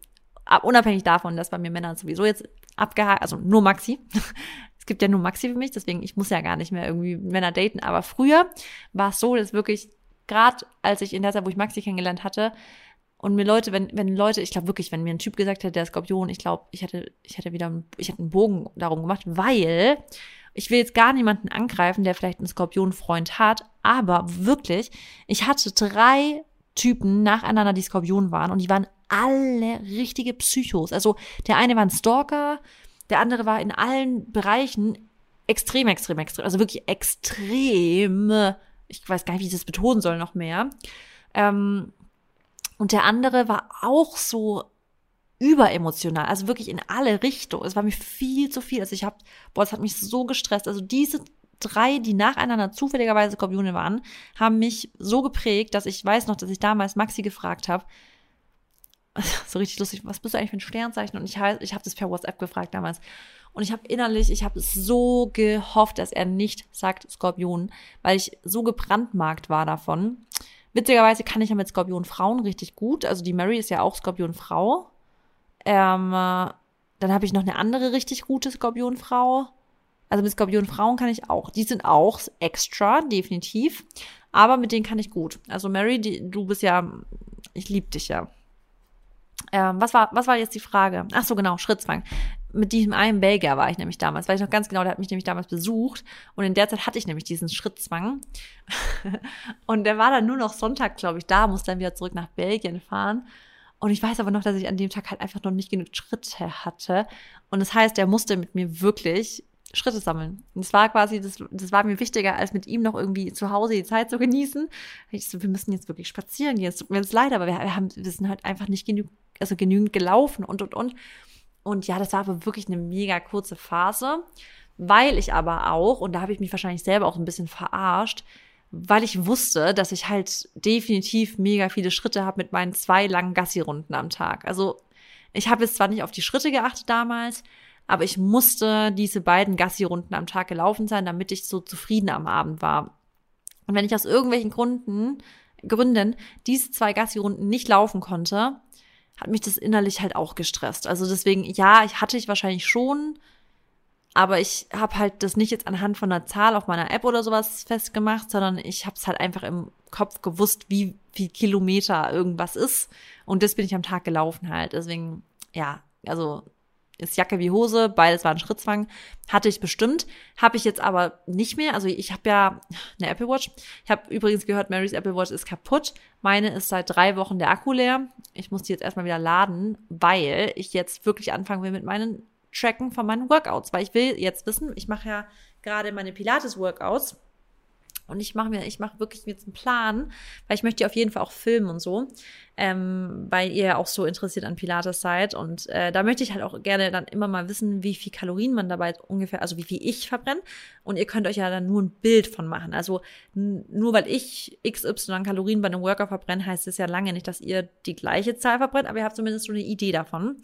[SPEAKER 1] unabhängig davon, dass bei mir Männer sowieso jetzt abgehakt, also nur Maxi. es gibt ja nur Maxi für mich, deswegen ich muss ja gar nicht mehr irgendwie Männer daten. Aber früher war es so, dass wirklich, gerade als ich in der Zeit, wo ich Maxi kennengelernt hatte, und mir Leute, wenn, wenn Leute, ich glaube wirklich, wenn mir ein Typ gesagt hätte, der Skorpion, ich glaube, ich hätte, ich hätte wieder, ich hätte einen Bogen darum gemacht, weil ich will jetzt gar niemanden angreifen, der vielleicht einen Skorpionfreund hat, aber wirklich, ich hatte drei Typen nacheinander, die Skorpion waren und die waren alle richtige Psychos. Also der eine war ein Stalker, der andere war in allen Bereichen extrem, extrem, extrem, also wirklich extrem, ich weiß gar nicht, wie ich das betonen soll noch mehr. Ähm, und der andere war auch so überemotional, also wirklich in alle Richtungen. Es war mir viel zu viel. Also ich habe, boah, es hat mich so gestresst. Also diese drei, die nacheinander zufälligerweise Skorpione waren, haben mich so geprägt, dass ich weiß noch, dass ich damals Maxi gefragt habe, so richtig lustig, was bist du eigentlich für ein Sternzeichen? Und ich, ich habe das per WhatsApp gefragt damals. Und ich habe innerlich, ich habe so gehofft, dass er nicht sagt Skorpion, weil ich so gebrandmarkt war davon. Witzigerweise kann ich ja mit Skorpion-Frauen richtig gut. Also die Mary ist ja auch Skorpion-Frau. Ähm, äh, dann habe ich noch eine andere richtig gute Skorpion-Frau. Also mit Skorpion-Frauen kann ich auch. Die sind auch extra, definitiv. Aber mit denen kann ich gut. Also Mary, die, du bist ja, ich liebe dich ja. Ähm, was war, was war jetzt die Frage? Ach so, genau, Schrittzwang. Mit diesem einen Belgier war ich nämlich damals, weil ich noch ganz genau, der hat mich nämlich damals besucht und in der Zeit hatte ich nämlich diesen Schrittzwang. Und der war dann nur noch Sonntag, glaube ich, da, musste dann wieder zurück nach Belgien fahren. Und ich weiß aber noch, dass ich an dem Tag halt einfach noch nicht genug Schritte hatte. Und das heißt, er musste mit mir wirklich Schritte sammeln. Und das war quasi, das, das war mir wichtiger, als mit ihm noch irgendwie zu Hause die Zeit zu genießen. Ich so, wir müssen jetzt wirklich spazieren gehen. Es tut mir jetzt leid, aber wir, haben, wir sind halt einfach nicht genug, also genügend gelaufen und, und, und. Und ja, das war aber wirklich eine mega kurze Phase, weil ich aber auch, und da habe ich mich wahrscheinlich selber auch ein bisschen verarscht, weil ich wusste, dass ich halt definitiv mega viele Schritte habe mit meinen zwei langen Gassi-Runden am Tag. Also ich habe jetzt zwar nicht auf die Schritte geachtet damals, aber ich musste diese beiden Gassi-Runden am Tag gelaufen sein, damit ich so zufrieden am Abend war. Und wenn ich aus irgendwelchen Gründen, Gründen diese zwei Gassi-Runden nicht laufen konnte, hat mich das innerlich halt auch gestresst. Also deswegen, ja, ich hatte ich wahrscheinlich schon, aber ich habe halt das nicht jetzt anhand von einer Zahl auf meiner App oder sowas festgemacht, sondern ich habe es halt einfach im Kopf gewusst, wie viel Kilometer irgendwas ist. Und das bin ich am Tag gelaufen halt. Deswegen, ja, also ist Jacke wie Hose, beides war ein Schrittzwang, hatte ich bestimmt, habe ich jetzt aber nicht mehr. Also ich habe ja eine Apple Watch. Ich habe übrigens gehört, Marys Apple Watch ist kaputt. Meine ist seit drei Wochen der Akku leer. Ich muss die jetzt erstmal wieder laden, weil ich jetzt wirklich anfangen will mit meinen Tracken von meinen Workouts, weil ich will jetzt wissen, ich mache ja gerade meine Pilates-Workouts und ich mache mir, ich mache wirklich jetzt einen Plan, weil ich möchte auf jeden Fall auch filmen und so, ähm, weil ihr auch so interessiert an Pilates seid. Und äh, da möchte ich halt auch gerne dann immer mal wissen, wie viel Kalorien man dabei ungefähr, also wie viel ich verbrenne. Und ihr könnt euch ja dann nur ein Bild von machen. Also nur weil ich XY Kalorien bei einem Worker verbrenne, heißt es ja lange nicht, dass ihr die gleiche Zahl verbrennt, aber ihr habt zumindest so eine Idee davon.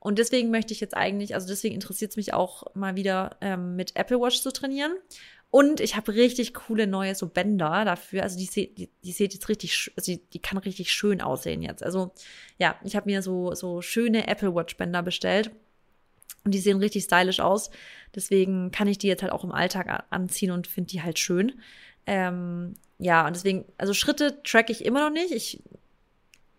[SPEAKER 1] Und deswegen möchte ich jetzt eigentlich, also deswegen interessiert es mich auch mal wieder ähm, mit Apple Watch zu trainieren. Und ich habe richtig coole neue so Bänder dafür. Also die, die, die sieht jetzt richtig, also die, die kann richtig schön aussehen jetzt. Also ja, ich habe mir so, so schöne Apple Watch Bänder bestellt. Und die sehen richtig stylisch aus. Deswegen kann ich die jetzt halt auch im Alltag anziehen und finde die halt schön. Ähm, ja, und deswegen, also Schritte track ich immer noch nicht. Ich,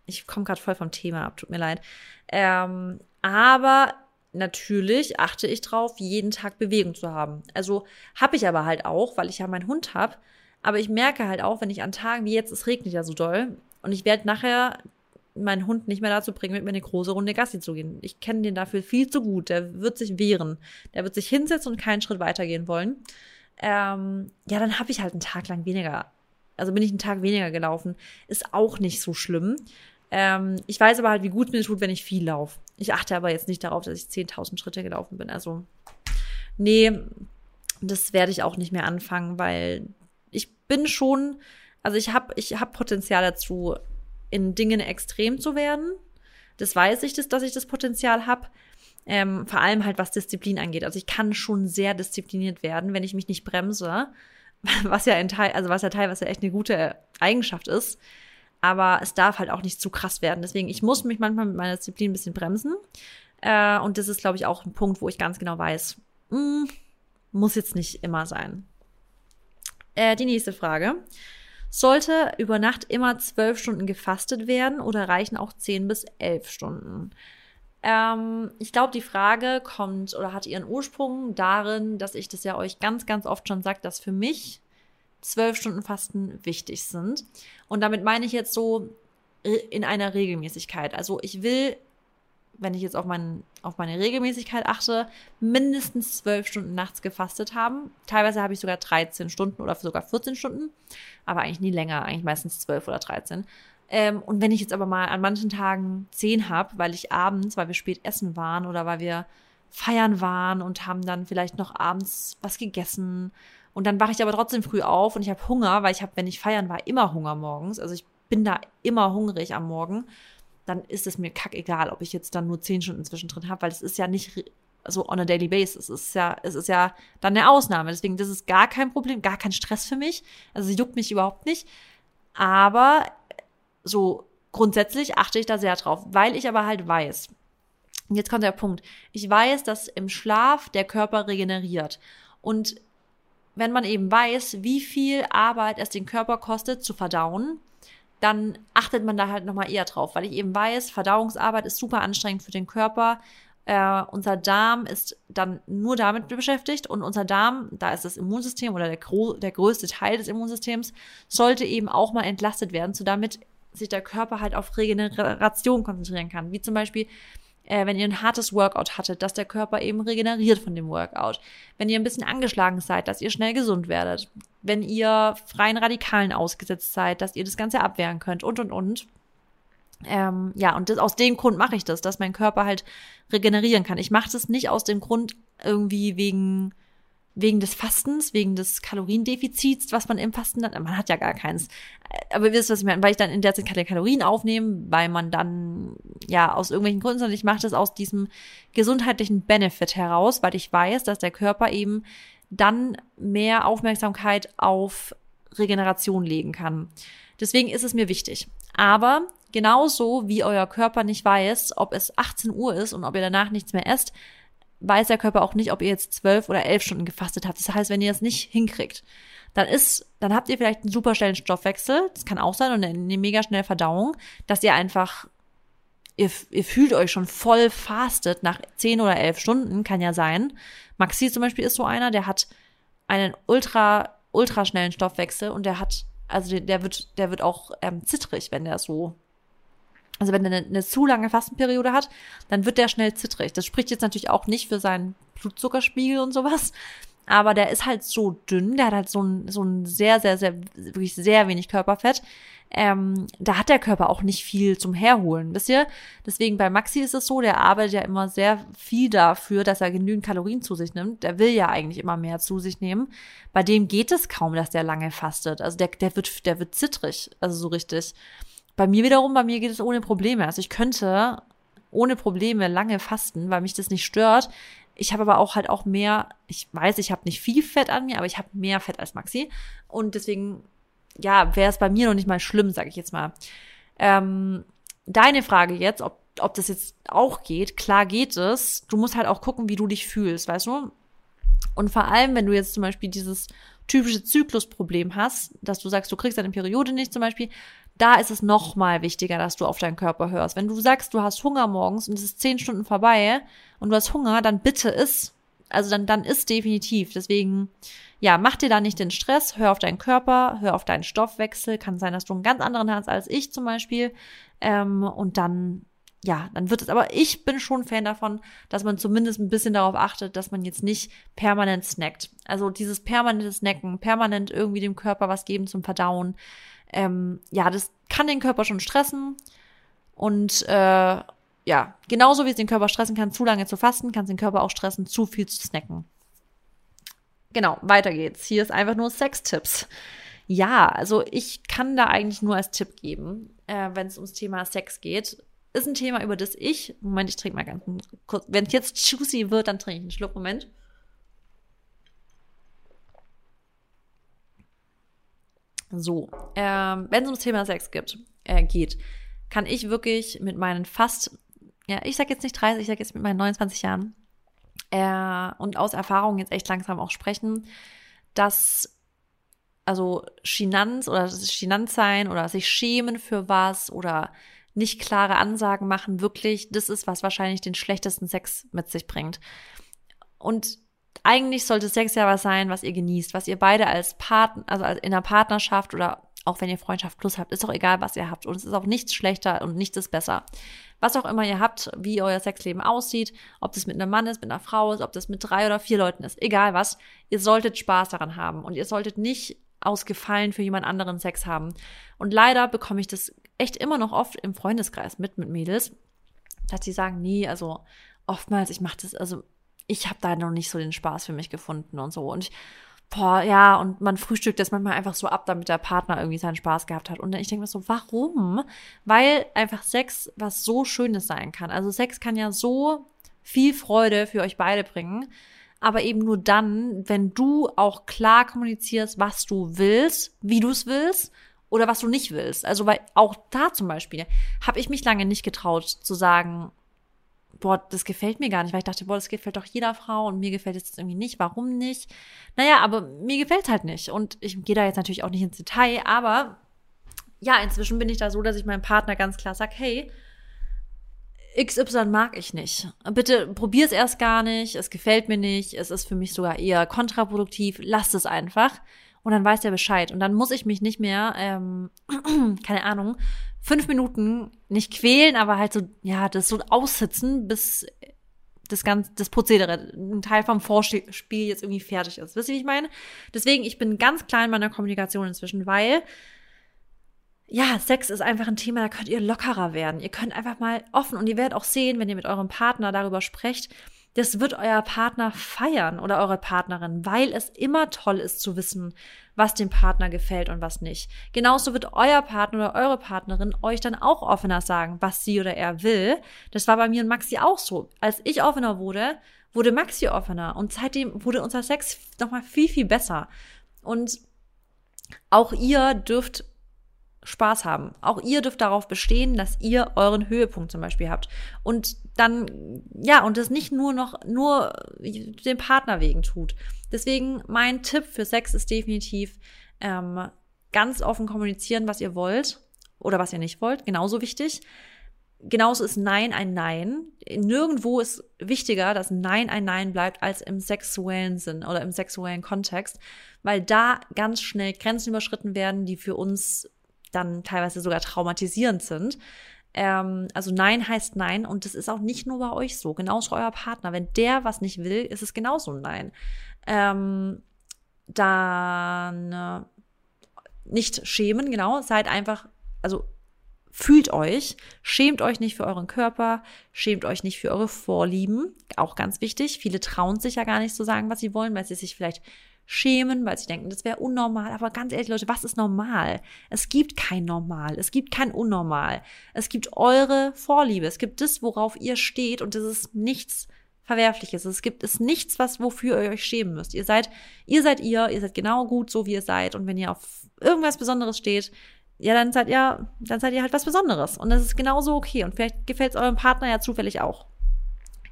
[SPEAKER 1] ich komme gerade voll vom Thema ab, tut mir leid. Ähm, aber natürlich achte ich drauf, jeden Tag Bewegung zu haben. Also habe ich aber halt auch, weil ich ja meinen Hund habe. Aber ich merke halt auch, wenn ich an Tagen wie jetzt, es regnet ja so doll, und ich werde nachher meinen Hund nicht mehr dazu bringen, mit mir eine große Runde Gassi zu gehen. Ich kenne den dafür viel zu gut. Der wird sich wehren. Der wird sich hinsetzen und keinen Schritt weitergehen wollen. Ähm, ja, dann habe ich halt einen Tag lang weniger. Also bin ich einen Tag weniger gelaufen. Ist auch nicht so schlimm. Ähm, ich weiß aber halt, wie gut mir tut, wenn ich viel laufe. Ich achte aber jetzt nicht darauf, dass ich 10.000 Schritte gelaufen bin. Also, nee, das werde ich auch nicht mehr anfangen, weil ich bin schon, also ich habe ich hab Potenzial dazu, in Dingen extrem zu werden. Das weiß ich, dass, dass ich das Potenzial habe. Ähm, vor allem halt, was Disziplin angeht. Also ich kann schon sehr diszipliniert werden, wenn ich mich nicht bremse, was ja ein Teil, also was ja teilweise echt eine gute Eigenschaft ist aber es darf halt auch nicht zu krass werden. Deswegen, ich muss mich manchmal mit meiner Disziplin ein bisschen bremsen. Äh, und das ist, glaube ich, auch ein Punkt, wo ich ganz genau weiß, mh, hm, muss jetzt nicht immer sein. Äh, die nächste Frage. Sollte über Nacht immer zwölf Stunden gefastet werden oder reichen auch zehn bis elf Stunden? Ähm, ich glaube, die Frage kommt oder hat ihren Ursprung darin, dass ich das ja euch ganz, ganz oft schon sage, dass für mich zwölf Stunden Fasten wichtig sind. Und damit meine ich jetzt so in einer Regelmäßigkeit. Also ich will, wenn ich jetzt auf, mein, auf meine Regelmäßigkeit achte, mindestens zwölf Stunden nachts gefastet haben. Teilweise habe ich sogar 13 Stunden oder sogar 14 Stunden, aber eigentlich nie länger, eigentlich meistens 12 oder 13. Ähm, und wenn ich jetzt aber mal an manchen Tagen 10 habe, weil ich abends, weil wir spät essen waren oder weil wir feiern waren und haben dann vielleicht noch abends was gegessen und dann wache ich aber trotzdem früh auf und ich habe Hunger, weil ich habe, wenn ich feiern war, immer Hunger morgens. Also ich bin da immer hungrig am Morgen. Dann ist es mir kackegal, ob ich jetzt dann nur zehn Stunden zwischendrin habe, weil es ist ja nicht so on a daily basis. Es ist ja, es ist ja dann eine Ausnahme. Deswegen, das ist gar kein Problem, gar kein Stress für mich. Also sie juckt mich überhaupt nicht. Aber so grundsätzlich achte ich da sehr drauf, weil ich aber halt weiß, jetzt kommt der Punkt, ich weiß, dass im Schlaf der Körper regeneriert. Und wenn man eben weiß, wie viel Arbeit es den Körper kostet zu verdauen, dann achtet man da halt nochmal eher drauf, weil ich eben weiß, Verdauungsarbeit ist super anstrengend für den Körper. Äh, unser Darm ist dann nur damit beschäftigt und unser Darm, da ist das Immunsystem oder der, der größte Teil des Immunsystems, sollte eben auch mal entlastet werden, so damit sich der Körper halt auf Regeneration konzentrieren kann. Wie zum Beispiel äh, wenn ihr ein hartes Workout hattet, dass der Körper eben regeneriert von dem Workout. Wenn ihr ein bisschen angeschlagen seid, dass ihr schnell gesund werdet. Wenn ihr freien Radikalen ausgesetzt seid, dass ihr das Ganze abwehren könnt und, und, und. Ähm, ja, und das, aus dem Grund mache ich das, dass mein Körper halt regenerieren kann. Ich mache das nicht aus dem Grund irgendwie wegen wegen des Fastens, wegen des Kaloriendefizits, was man im Fasten hat. Man hat ja gar keins. Aber ihr wisst, was ich meine, weil ich dann in der Zeit keine Kalorien aufnehme, weil man dann, ja, aus irgendwelchen Gründen, sondern ich mache das aus diesem gesundheitlichen Benefit heraus, weil ich weiß, dass der Körper eben dann mehr Aufmerksamkeit auf Regeneration legen kann. Deswegen ist es mir wichtig. Aber genauso wie euer Körper nicht weiß, ob es 18 Uhr ist und ob ihr danach nichts mehr esst, weiß der Körper auch nicht, ob ihr jetzt zwölf oder elf Stunden gefastet habt. Das heißt, wenn ihr das nicht hinkriegt, dann ist, dann habt ihr vielleicht einen super schnellen Stoffwechsel, das kann auch sein, und eine mega schnelle Verdauung, dass ihr einfach, ihr, ihr fühlt euch schon voll fastet nach zehn oder elf Stunden, kann ja sein. Maxi zum Beispiel ist so einer, der hat einen ultra, ultra schnellen Stoffwechsel und der hat, also der, der wird, der wird auch ähm, zittrig, wenn der so also wenn er eine, eine, zu lange Fastenperiode hat, dann wird der schnell zittrig. Das spricht jetzt natürlich auch nicht für seinen Blutzuckerspiegel und sowas. Aber der ist halt so dünn, der hat halt so ein, so ein sehr, sehr, sehr, wirklich sehr wenig Körperfett. Ähm, da hat der Körper auch nicht viel zum Herholen, wisst ihr? Deswegen bei Maxi ist es so, der arbeitet ja immer sehr viel dafür, dass er genügend Kalorien zu sich nimmt. Der will ja eigentlich immer mehr zu sich nehmen. Bei dem geht es kaum, dass der lange fastet. Also der, der wird, der wird zittrig, also so richtig. Bei mir wiederum, bei mir geht es ohne Probleme. Also ich könnte ohne Probleme lange fasten, weil mich das nicht stört. Ich habe aber auch halt auch mehr, ich weiß, ich habe nicht viel Fett an mir, aber ich habe mehr Fett als Maxi. Und deswegen, ja, wäre es bei mir noch nicht mal schlimm, sage ich jetzt mal. Ähm, deine Frage jetzt, ob, ob das jetzt auch geht, klar geht es. Du musst halt auch gucken, wie du dich fühlst, weißt du? Und vor allem, wenn du jetzt zum Beispiel dieses typische Zyklusproblem hast, dass du sagst, du kriegst deine Periode nicht zum Beispiel, da ist es noch mal wichtiger, dass du auf deinen Körper hörst. Wenn du sagst, du hast Hunger morgens und es ist zehn Stunden vorbei und du hast Hunger, dann bitte iss. Also dann, dann isst definitiv. Deswegen, ja, mach dir da nicht den Stress, hör auf deinen Körper, hör auf deinen Stoffwechsel. Kann sein, dass du einen ganz anderen hast als ich zum Beispiel. Ähm, und dann, ja, dann wird es, aber ich bin schon Fan davon, dass man zumindest ein bisschen darauf achtet, dass man jetzt nicht permanent snackt. Also dieses permanente Snacken, permanent irgendwie dem Körper was geben zum Verdauen, ähm, ja, das kann den Körper schon stressen. Und äh, ja, genauso wie es den Körper stressen kann, zu lange zu fasten, kann es den Körper auch stressen, zu viel zu snacken. Genau, weiter geht's. Hier ist einfach nur Sextipps. Ja, also ich kann da eigentlich nur als Tipp geben, äh, wenn es ums Thema Sex geht. Ist ein Thema, über das ich, Moment, ich trinke mal ganz kurz, wenn es jetzt juicy wird, dann trinke ich einen Schluck, Moment. So, ähm, wenn es ums Thema Sex gibt, äh, geht, kann ich wirklich mit meinen fast, ja, ich sag jetzt nicht 30, ich sag jetzt mit meinen 29 Jahren äh, und aus Erfahrung jetzt echt langsam auch sprechen, dass also Chinanz oder Chinanz sein oder sich schämen für was oder nicht klare Ansagen machen, wirklich, das ist, was wahrscheinlich den schlechtesten Sex mit sich bringt. Und eigentlich sollte Sex ja was sein, was ihr genießt, was ihr beide als Partner, also in einer Partnerschaft oder auch wenn ihr Freundschaft plus habt, ist doch egal, was ihr habt. Und es ist auch nichts schlechter und nichts ist besser. Was auch immer ihr habt, wie euer Sexleben aussieht, ob das mit einem Mann ist, mit einer Frau ist, ob das mit drei oder vier Leuten ist, egal was, ihr solltet Spaß daran haben und ihr solltet nicht aus Gefallen für jemand anderen Sex haben. Und leider bekomme ich das echt immer noch oft im Freundeskreis mit, mit Mädels, dass sie sagen, nee, also oftmals, ich mache das, also ich habe da noch nicht so den Spaß für mich gefunden und so. Und ich, boah, ja, und man frühstückt das manchmal einfach so ab, damit der Partner irgendwie seinen Spaß gehabt hat. Und ich denke mir so, warum? Weil einfach Sex was so Schönes sein kann. Also Sex kann ja so viel Freude für euch beide bringen. Aber eben nur dann, wenn du auch klar kommunizierst, was du willst, wie du es willst oder was du nicht willst. Also weil auch da zum Beispiel habe ich mich lange nicht getraut zu sagen, boah, das gefällt mir gar nicht, weil ich dachte, boah, das gefällt doch jeder Frau und mir gefällt es irgendwie nicht, warum nicht? Naja, aber mir gefällt halt nicht. Und ich gehe da jetzt natürlich auch nicht ins Detail, aber ja, inzwischen bin ich da so, dass ich meinem Partner ganz klar sage, hey, XY mag ich nicht. Bitte probier es erst gar nicht, es gefällt mir nicht, es ist für mich sogar eher kontraproduktiv, lasst es einfach. Und dann weiß er Bescheid. Und dann muss ich mich nicht mehr, ähm, keine Ahnung, fünf Minuten nicht quälen, aber halt so, ja, das so aussitzen, bis das ganze, das Prozedere, ein Teil vom Vorspiel jetzt irgendwie fertig ist. Wisst ihr, wie ich meine? Deswegen, ich bin ganz klar in meiner Kommunikation inzwischen, weil ja, Sex ist einfach ein Thema, da könnt ihr lockerer werden. Ihr könnt einfach mal offen und ihr werdet auch sehen, wenn ihr mit eurem Partner darüber sprecht, das wird euer Partner feiern oder eure Partnerin, weil es immer toll ist zu wissen, was dem Partner gefällt und was nicht. Genauso wird euer Partner oder eure Partnerin euch dann auch offener sagen, was sie oder er will. Das war bei mir und Maxi auch so. Als ich offener wurde, wurde Maxi offener und seitdem wurde unser Sex nochmal viel, viel besser. Und auch ihr dürft Spaß haben. Auch ihr dürft darauf bestehen, dass ihr euren Höhepunkt zum Beispiel habt. Und dann, ja, und das nicht nur noch, nur dem Partner wegen tut. Deswegen mein Tipp für Sex ist definitiv ähm, ganz offen kommunizieren, was ihr wollt oder was ihr nicht wollt. Genauso wichtig. Genauso ist Nein ein Nein. Nirgendwo ist wichtiger, dass Nein ein Nein bleibt, als im sexuellen Sinn oder im sexuellen Kontext, weil da ganz schnell Grenzen überschritten werden, die für uns dann teilweise sogar traumatisierend sind. Ähm, also Nein heißt Nein und das ist auch nicht nur bei euch so, genauso euer Partner. Wenn der was nicht will, ist es genauso ein Nein. Ähm, dann äh, nicht schämen, genau, seid einfach, also fühlt euch, schämt euch nicht für euren Körper, schämt euch nicht für eure Vorlieben, auch ganz wichtig. Viele trauen sich ja gar nicht zu sagen, was sie wollen, weil sie sich vielleicht schämen, weil sie denken, das wäre unnormal. Aber ganz ehrlich, Leute, was ist normal? Es gibt kein Normal. Es gibt kein Unnormal. Es gibt eure Vorliebe. Es gibt das, worauf ihr steht und das ist nichts Verwerfliches. Es gibt es nichts, was wofür ihr euch schämen müsst. Ihr seid, ihr seid ihr, ihr seid genau gut so, wie ihr seid. Und wenn ihr auf irgendwas Besonderes steht, ja, dann seid ihr, dann seid ihr halt was Besonderes. Und das ist genauso okay. Und vielleicht gefällt es eurem Partner ja zufällig auch.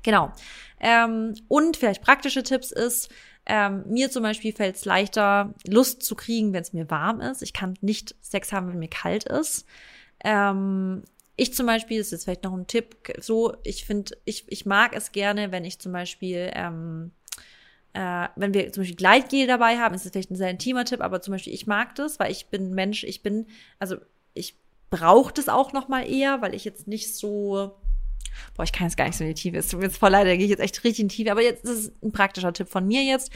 [SPEAKER 1] Genau. Ähm, und vielleicht praktische Tipps ist, ähm, mir zum Beispiel fällt es leichter, Lust zu kriegen, wenn es mir warm ist. Ich kann nicht Sex haben, wenn mir kalt ist. Ähm, ich zum Beispiel, das ist jetzt vielleicht noch ein Tipp, so, ich finde, ich, ich mag es gerne, wenn ich zum Beispiel, ähm, äh, wenn wir zum Beispiel Gleitgel dabei haben, ist das vielleicht ein sehr intimer Tipp, aber zum Beispiel ich mag das, weil ich bin Mensch, ich bin, also ich brauche das auch noch mal eher, weil ich jetzt nicht so Boah, ich kann jetzt gar nicht so in die Tiefe. Es tut mir jetzt voll leid, da gehe ich jetzt echt richtig in die Tiefe. Aber jetzt das ist ein praktischer Tipp von mir jetzt.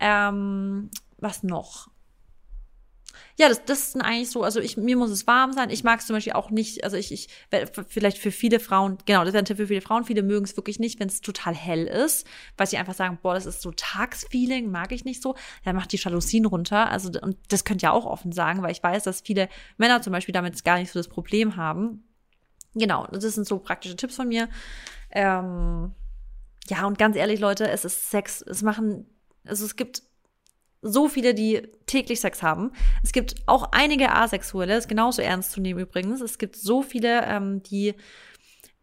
[SPEAKER 1] Ähm, was noch? Ja, das, das ist eigentlich so, also ich, mir muss es warm sein. Ich mag es zum Beispiel auch nicht, also ich, ich, vielleicht für viele Frauen, genau, das wäre ein Tipp für viele Frauen, viele mögen es wirklich nicht, wenn es total hell ist, weil sie einfach sagen, boah, das ist so Tagsfeeling, mag ich nicht so. Dann macht die Jalousien runter. Also, und das könnt ihr auch offen sagen, weil ich weiß, dass viele Männer zum Beispiel damit gar nicht so das Problem haben. Genau, das sind so praktische Tipps von mir. Ähm, ja, und ganz ehrlich, Leute, es ist Sex. Es machen, also es gibt so viele, die täglich Sex haben. Es gibt auch einige Asexuelle, ist genauso ernst zu nehmen übrigens. Es gibt so viele, ähm, die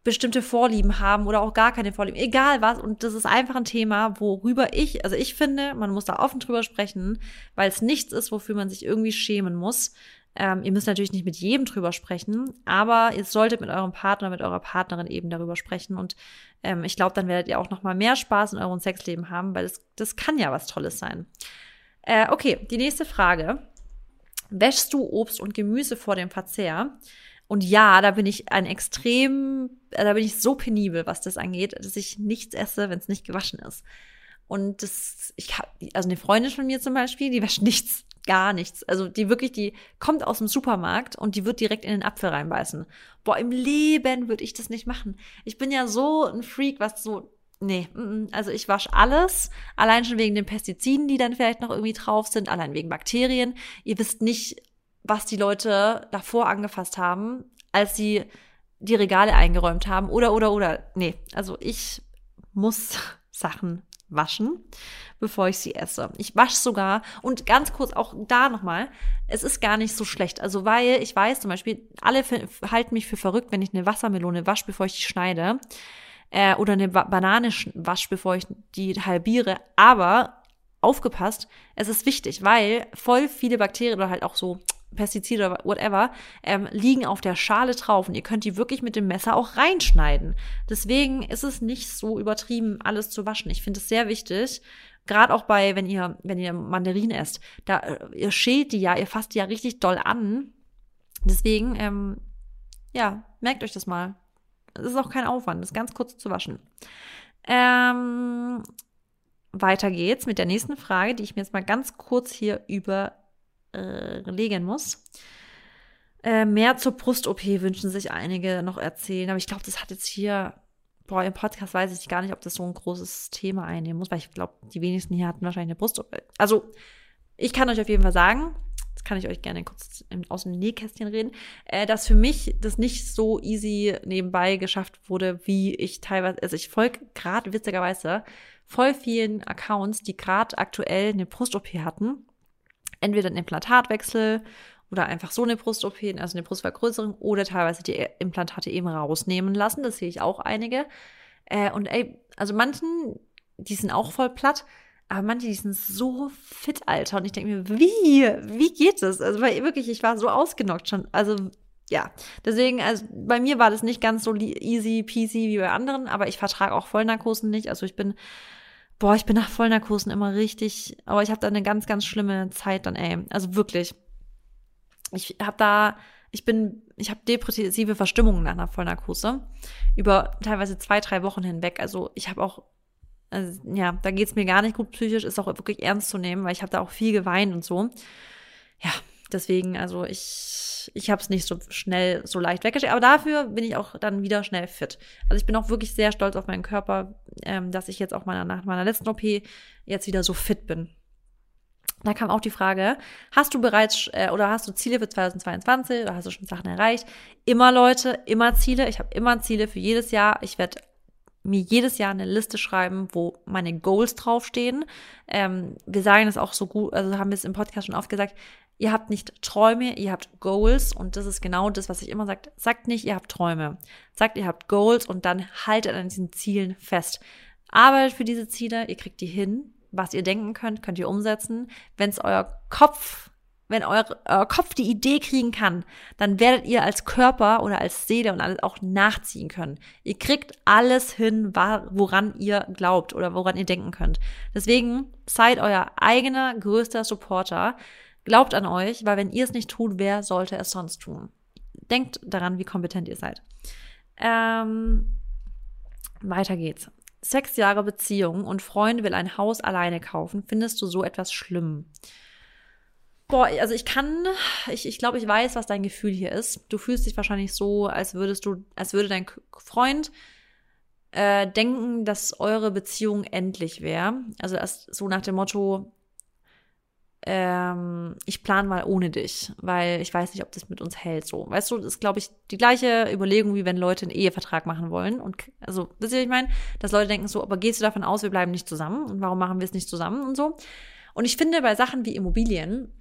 [SPEAKER 1] bestimmte Vorlieben haben oder auch gar keine Vorlieben, egal was. Und das ist einfach ein Thema, worüber ich, also ich finde, man muss da offen drüber sprechen, weil es nichts ist, wofür man sich irgendwie schämen muss. Ähm, ihr müsst natürlich nicht mit jedem drüber sprechen, aber ihr solltet mit eurem Partner, mit eurer Partnerin eben darüber sprechen. Und ähm, ich glaube, dann werdet ihr auch noch mal mehr Spaß in eurem Sexleben haben, weil das, das kann ja was Tolles sein. Äh, okay, die nächste Frage. Wäschst du Obst und Gemüse vor dem Verzehr? Und ja, da bin ich ein extrem, äh, da bin ich so penibel, was das angeht, dass ich nichts esse, wenn es nicht gewaschen ist. Und das, ich habe, also eine Freundin von mir zum Beispiel, die wäscht nichts gar nichts. Also die wirklich, die kommt aus dem Supermarkt und die wird direkt in den Apfel reinbeißen. Boah, im Leben würde ich das nicht machen. Ich bin ja so ein Freak, was so Nee, also ich wasche alles, allein schon wegen den Pestiziden, die dann vielleicht noch irgendwie drauf sind, allein wegen Bakterien. Ihr wisst nicht, was die Leute davor angefasst haben, als sie die Regale eingeräumt haben oder oder oder. Nee, also ich muss Sachen waschen bevor ich sie esse. Ich wasche sogar und ganz kurz auch da nochmal, es ist gar nicht so schlecht. Also weil ich weiß zum Beispiel, alle halten mich für verrückt, wenn ich eine Wassermelone wasche, bevor ich die schneide. Äh, oder eine ba Banane wasche, bevor ich die halbiere. Aber aufgepasst, es ist wichtig, weil voll viele Bakterien oder halt auch so Pestizide oder whatever, ähm, liegen auf der Schale drauf und ihr könnt die wirklich mit dem Messer auch reinschneiden. Deswegen ist es nicht so übertrieben, alles zu waschen. Ich finde es sehr wichtig, Gerade auch bei, wenn ihr, wenn ihr Mandarinen esst, da äh, ihr schält die ja, ihr fasst die ja richtig doll an. Deswegen, ähm, ja, merkt euch das mal. Es ist auch kein Aufwand, das ist ganz kurz zu waschen. Ähm, weiter geht's mit der nächsten Frage, die ich mir jetzt mal ganz kurz hier überlegen äh, muss. Äh, mehr zur Brust-OP wünschen sich einige noch erzählen, aber ich glaube, das hat jetzt hier boah, im Podcast weiß ich gar nicht, ob das so ein großes Thema einnehmen muss, weil ich glaube, die wenigsten hier hatten wahrscheinlich eine Brust. Also, ich kann euch auf jeden Fall sagen, das kann ich euch gerne kurz aus dem Nähkästchen reden, äh, dass für mich das nicht so easy nebenbei geschafft wurde, wie ich teilweise, also ich folge gerade witzigerweise voll vielen Accounts, die gerade aktuell eine Brust-OP hatten. Entweder einen Implantatwechsel oder einfach so eine Brust-OP, also eine Brustvergrößerung oder teilweise die Implantate eben rausnehmen lassen. Das sehe ich auch einige. Äh, und ey, also manchen, die sind auch voll platt, aber manche, die sind so fit, Alter. Und ich denke mir, wie? Wie geht das? Also, weil wirklich, ich war so ausgenockt schon. Also, ja. Deswegen, also bei mir war das nicht ganz so easy peasy wie bei anderen, aber ich vertrage auch Vollnarkosen nicht. Also ich bin, boah, ich bin nach Vollnarkosen immer richtig, aber ich habe da eine ganz, ganz schlimme Zeit dann, ey. Also wirklich ich habe da, ich bin, ich habe depressive Verstimmungen nach einer Vollnarkose über teilweise zwei, drei Wochen hinweg. Also ich habe auch, also, ja, da geht's mir gar nicht gut psychisch, ist auch wirklich ernst zu nehmen, weil ich habe da auch viel geweint und so. Ja, deswegen, also ich, ich habe es nicht so schnell, so leicht weggeschickt, aber dafür bin ich auch dann wieder schnell fit. Also ich bin auch wirklich sehr stolz auf meinen Körper, ähm, dass ich jetzt auch meiner, nach meiner letzten OP jetzt wieder so fit bin. Da kam auch die Frage, hast du bereits äh, oder hast du Ziele für 2022 oder hast du schon Sachen erreicht? Immer Leute, immer Ziele. Ich habe immer Ziele für jedes Jahr. Ich werde mir jedes Jahr eine Liste schreiben, wo meine Goals draufstehen. Ähm, wir sagen das auch so gut, also haben wir es im Podcast schon oft gesagt, ihr habt nicht Träume, ihr habt Goals und das ist genau das, was ich immer sage. Sagt nicht, ihr habt Träume. Sagt, ihr habt Goals und dann haltet an diesen Zielen fest. Arbeitet für diese Ziele, ihr kriegt die hin was ihr denken könnt, könnt ihr umsetzen. Wenn es euer Kopf, wenn euer, euer Kopf die Idee kriegen kann, dann werdet ihr als Körper oder als Seele und alles auch nachziehen können. Ihr kriegt alles hin, woran ihr glaubt oder woran ihr denken könnt. Deswegen seid euer eigener größter Supporter. Glaubt an euch, weil wenn ihr es nicht tut, wer sollte es sonst tun? Denkt daran, wie kompetent ihr seid. Ähm, weiter geht's sechs Jahre Beziehung und Freund will ein Haus alleine kaufen, findest du so etwas schlimm? Boah, also ich kann, ich, ich glaube, ich weiß, was dein Gefühl hier ist. Du fühlst dich wahrscheinlich so, als würdest du, als würde dein Freund äh, denken, dass eure Beziehung endlich wäre. Also so nach dem Motto, ähm, ich plan mal ohne dich, weil ich weiß nicht, ob das mit uns hält. So, weißt du, das ist, glaube ich, die gleiche Überlegung, wie wenn Leute einen Ehevertrag machen wollen. Und also, wisst ihr, was ich meine? Dass Leute denken so, aber gehst du davon aus, wir bleiben nicht zusammen? Und warum machen wir es nicht zusammen und so? Und ich finde, bei Sachen wie Immobilien,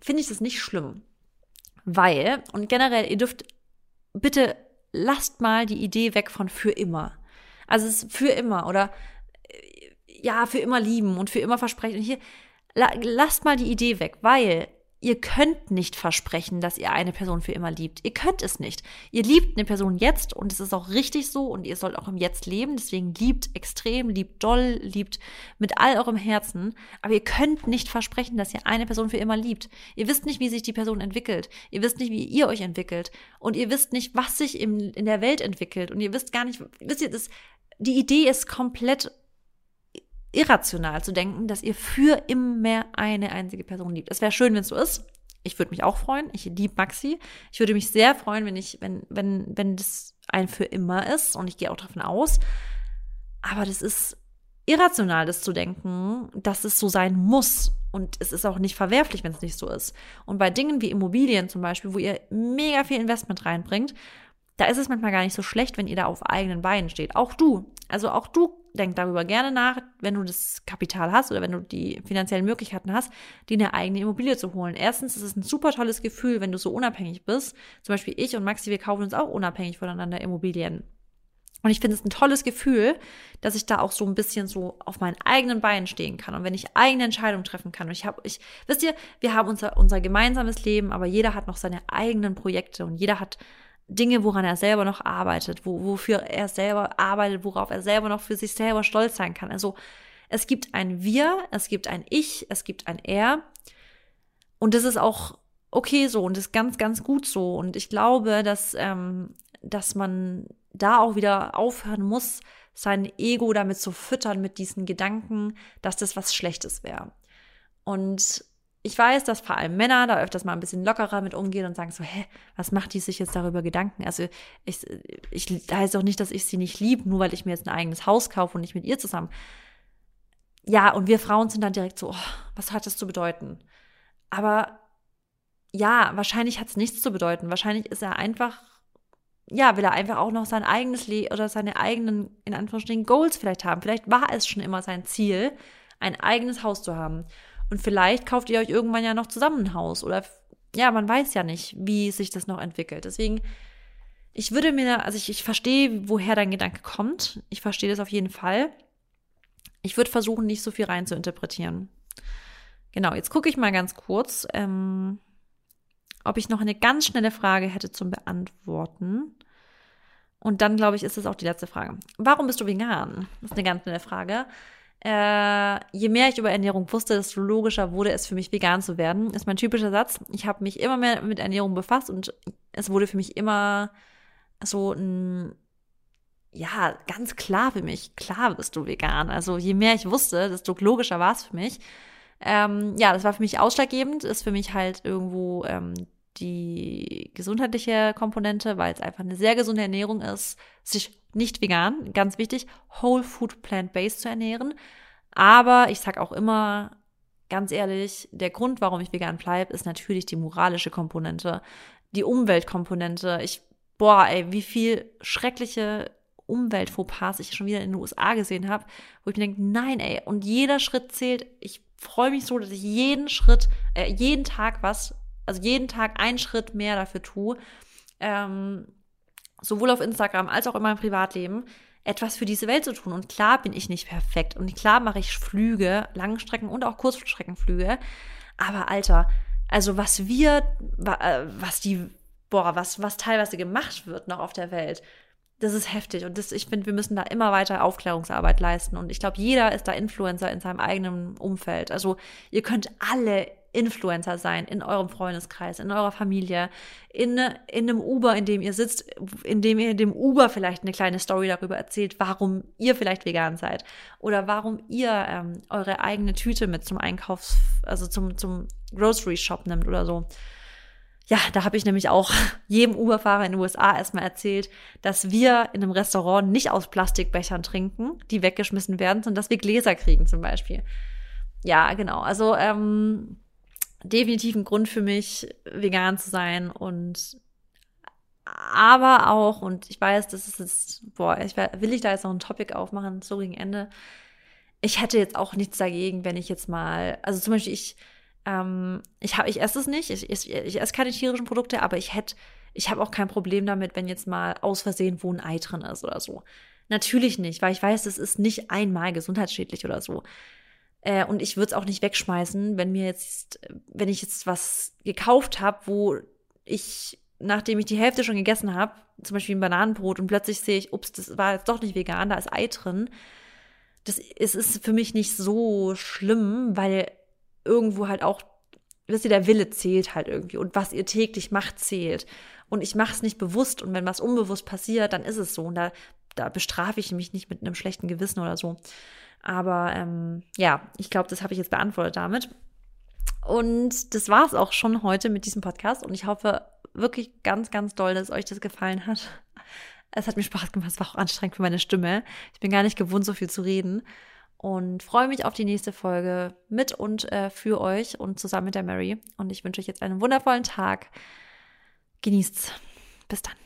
[SPEAKER 1] finde ich das nicht schlimm. Weil, und generell, ihr dürft bitte lasst mal die Idee weg von für immer. Also es ist für immer oder äh, ja, für immer lieben und für immer versprechen. Und hier, lasst mal die Idee weg, weil ihr könnt nicht versprechen, dass ihr eine Person für immer liebt. Ihr könnt es nicht. Ihr liebt eine Person jetzt und es ist auch richtig so und ihr sollt auch im Jetzt leben. Deswegen liebt extrem, liebt doll, liebt mit all eurem Herzen. Aber ihr könnt nicht versprechen, dass ihr eine Person für immer liebt. Ihr wisst nicht, wie sich die Person entwickelt. Ihr wisst nicht, wie ihr euch entwickelt. Und ihr wisst nicht, was sich im, in der Welt entwickelt. Und ihr wisst gar nicht, wisst ihr, das, die Idee ist komplett irrational zu denken, dass ihr für immer eine einzige Person liebt. Es wäre schön, wenn es so ist. Ich würde mich auch freuen. Ich liebe Maxi. Ich würde mich sehr freuen, wenn ich, wenn, wenn, wenn das ein für immer ist. Und ich gehe auch davon aus. Aber das ist irrational, das zu denken, dass es so sein muss. Und es ist auch nicht verwerflich, wenn es nicht so ist. Und bei Dingen wie Immobilien zum Beispiel, wo ihr mega viel Investment reinbringt, da ist es manchmal gar nicht so schlecht, wenn ihr da auf eigenen Beinen steht. Auch du. Also auch du denk darüber gerne nach, wenn du das Kapital hast oder wenn du die finanziellen Möglichkeiten hast, dir eine eigene Immobilie zu holen. Erstens ist es ein super tolles Gefühl, wenn du so unabhängig bist. Zum Beispiel ich und Maxi, wir kaufen uns auch unabhängig voneinander Immobilien. Und ich finde es ein tolles Gefühl, dass ich da auch so ein bisschen so auf meinen eigenen Beinen stehen kann und wenn ich eigene Entscheidungen treffen kann. Und ich habe, ich, wisst ihr, wir haben unser, unser gemeinsames Leben, aber jeder hat noch seine eigenen Projekte und jeder hat Dinge, woran er selber noch arbeitet, wo, wofür er selber arbeitet, worauf er selber noch für sich selber stolz sein kann. Also es gibt ein Wir, es gibt ein Ich, es gibt ein Er. Und das ist auch okay so und das ist ganz, ganz gut so. Und ich glaube, dass, ähm, dass man da auch wieder aufhören muss, sein Ego damit zu füttern mit diesen Gedanken, dass das was Schlechtes wäre. Und ich weiß, dass vor allem Männer da öfters mal ein bisschen lockerer mit umgehen und sagen so, hä, was macht die sich jetzt darüber Gedanken? Also ich, ich heißt auch nicht, dass ich sie nicht liebe, nur weil ich mir jetzt ein eigenes Haus kaufe und nicht mit ihr zusammen. Ja, und wir Frauen sind dann direkt so, oh, was hat das zu bedeuten? Aber ja, wahrscheinlich hat es nichts zu bedeuten. Wahrscheinlich ist er einfach, ja, will er einfach auch noch sein eigenes Leben oder seine eigenen, in Anführungsstrichen, Goals vielleicht haben. Vielleicht war es schon immer sein Ziel, ein eigenes Haus zu haben. Und vielleicht kauft ihr euch irgendwann ja noch zusammen ein Haus oder ja, man weiß ja nicht, wie sich das noch entwickelt. Deswegen, ich würde mir, also ich, ich verstehe, woher dein Gedanke kommt. Ich verstehe das auf jeden Fall. Ich würde versuchen, nicht so viel rein zu interpretieren. Genau, jetzt gucke ich mal ganz kurz, ähm, ob ich noch eine ganz schnelle Frage hätte zum Beantworten. Und dann, glaube ich, ist es auch die letzte Frage. Warum bist du vegan? Das ist eine ganz schnelle Frage. Äh, je mehr ich über Ernährung wusste, desto logischer wurde es für mich, vegan zu werden. Ist mein typischer Satz. Ich habe mich immer mehr mit Ernährung befasst und es wurde für mich immer so ein, ja, ganz klar für mich. Klar bist du vegan. Also je mehr ich wusste, desto logischer war es für mich. Ähm, ja, das war für mich ausschlaggebend, ist für mich halt irgendwo ähm, die gesundheitliche Komponente, weil es einfach eine sehr gesunde Ernährung ist, sich nicht vegan, ganz wichtig, Whole Food Plant-Based zu ernähren. Aber ich sag auch immer, ganz ehrlich, der Grund, warum ich vegan bleibe, ist natürlich die moralische Komponente, die Umweltkomponente. Ich, boah, ey, wie viel schreckliche Umweltfauxpas ich schon wieder in den USA gesehen habe, wo ich mir denke, nein, ey, und jeder Schritt zählt. Ich freue mich so, dass ich jeden Schritt, äh, jeden Tag was, also jeden Tag einen Schritt mehr dafür tue. Ähm, sowohl auf Instagram als auch in meinem Privatleben, etwas für diese Welt zu tun. Und klar bin ich nicht perfekt. Und klar mache ich Flüge, Langstrecken und auch Kurzstreckenflüge. Aber Alter, also was wir, äh, was die, boah, was, was teilweise gemacht wird noch auf der Welt, das ist heftig. Und das, ich finde, wir müssen da immer weiter Aufklärungsarbeit leisten. Und ich glaube, jeder ist da Influencer in seinem eigenen Umfeld. Also ihr könnt alle Influencer sein in eurem Freundeskreis, in eurer Familie, in, in einem Uber, in dem ihr sitzt, in dem ihr dem Uber vielleicht eine kleine Story darüber erzählt, warum ihr vielleicht vegan seid oder warum ihr ähm, eure eigene Tüte mit zum Einkaufs-, also zum, zum Grocery Shop nimmt oder so. Ja, da habe ich nämlich auch jedem Uberfahrer in den USA erstmal erzählt, dass wir in einem Restaurant nicht aus Plastikbechern trinken, die weggeschmissen werden, sondern dass wir Gläser kriegen zum Beispiel. Ja, genau. Also ähm, definitiv ein Grund für mich, vegan zu sein und aber auch, und ich weiß, das ist jetzt, boah, ich will ich da jetzt noch ein Topic aufmachen, so gegen Ende. Ich hätte jetzt auch nichts dagegen, wenn ich jetzt mal, also zum Beispiel ich, ähm, ich habe, ich esse es nicht, ich, ich, ich esse keine tierischen Produkte, aber ich hätte, ich habe auch kein Problem damit, wenn jetzt mal aus Versehen wo ein Ei drin ist oder so. Natürlich nicht, weil ich weiß, es ist nicht einmal gesundheitsschädlich oder so. Äh, und ich würde es auch nicht wegschmeißen, wenn mir jetzt, wenn ich jetzt was gekauft habe, wo ich, nachdem ich die Hälfte schon gegessen habe, zum Beispiel ein Bananenbrot und plötzlich sehe ich, ups, das war jetzt doch nicht vegan, da ist Ei drin. Das es ist für mich nicht so schlimm, weil irgendwo halt auch, wisst ihr, der Wille zählt halt irgendwie und was ihr täglich macht, zählt. Und ich mache es nicht bewusst und wenn was unbewusst passiert, dann ist es so und da, da bestrafe ich mich nicht mit einem schlechten Gewissen oder so. Aber ähm, ja, ich glaube, das habe ich jetzt beantwortet damit. Und das war es auch schon heute mit diesem Podcast. Und ich hoffe wirklich ganz, ganz doll, dass euch das gefallen hat. Es hat mir Spaß gemacht, es war auch anstrengend für meine Stimme. Ich bin gar nicht gewohnt, so viel zu reden. Und freue mich auf die nächste Folge mit und äh, für euch und zusammen mit der Mary. Und ich wünsche euch jetzt einen wundervollen Tag. Genießt's. Bis dann.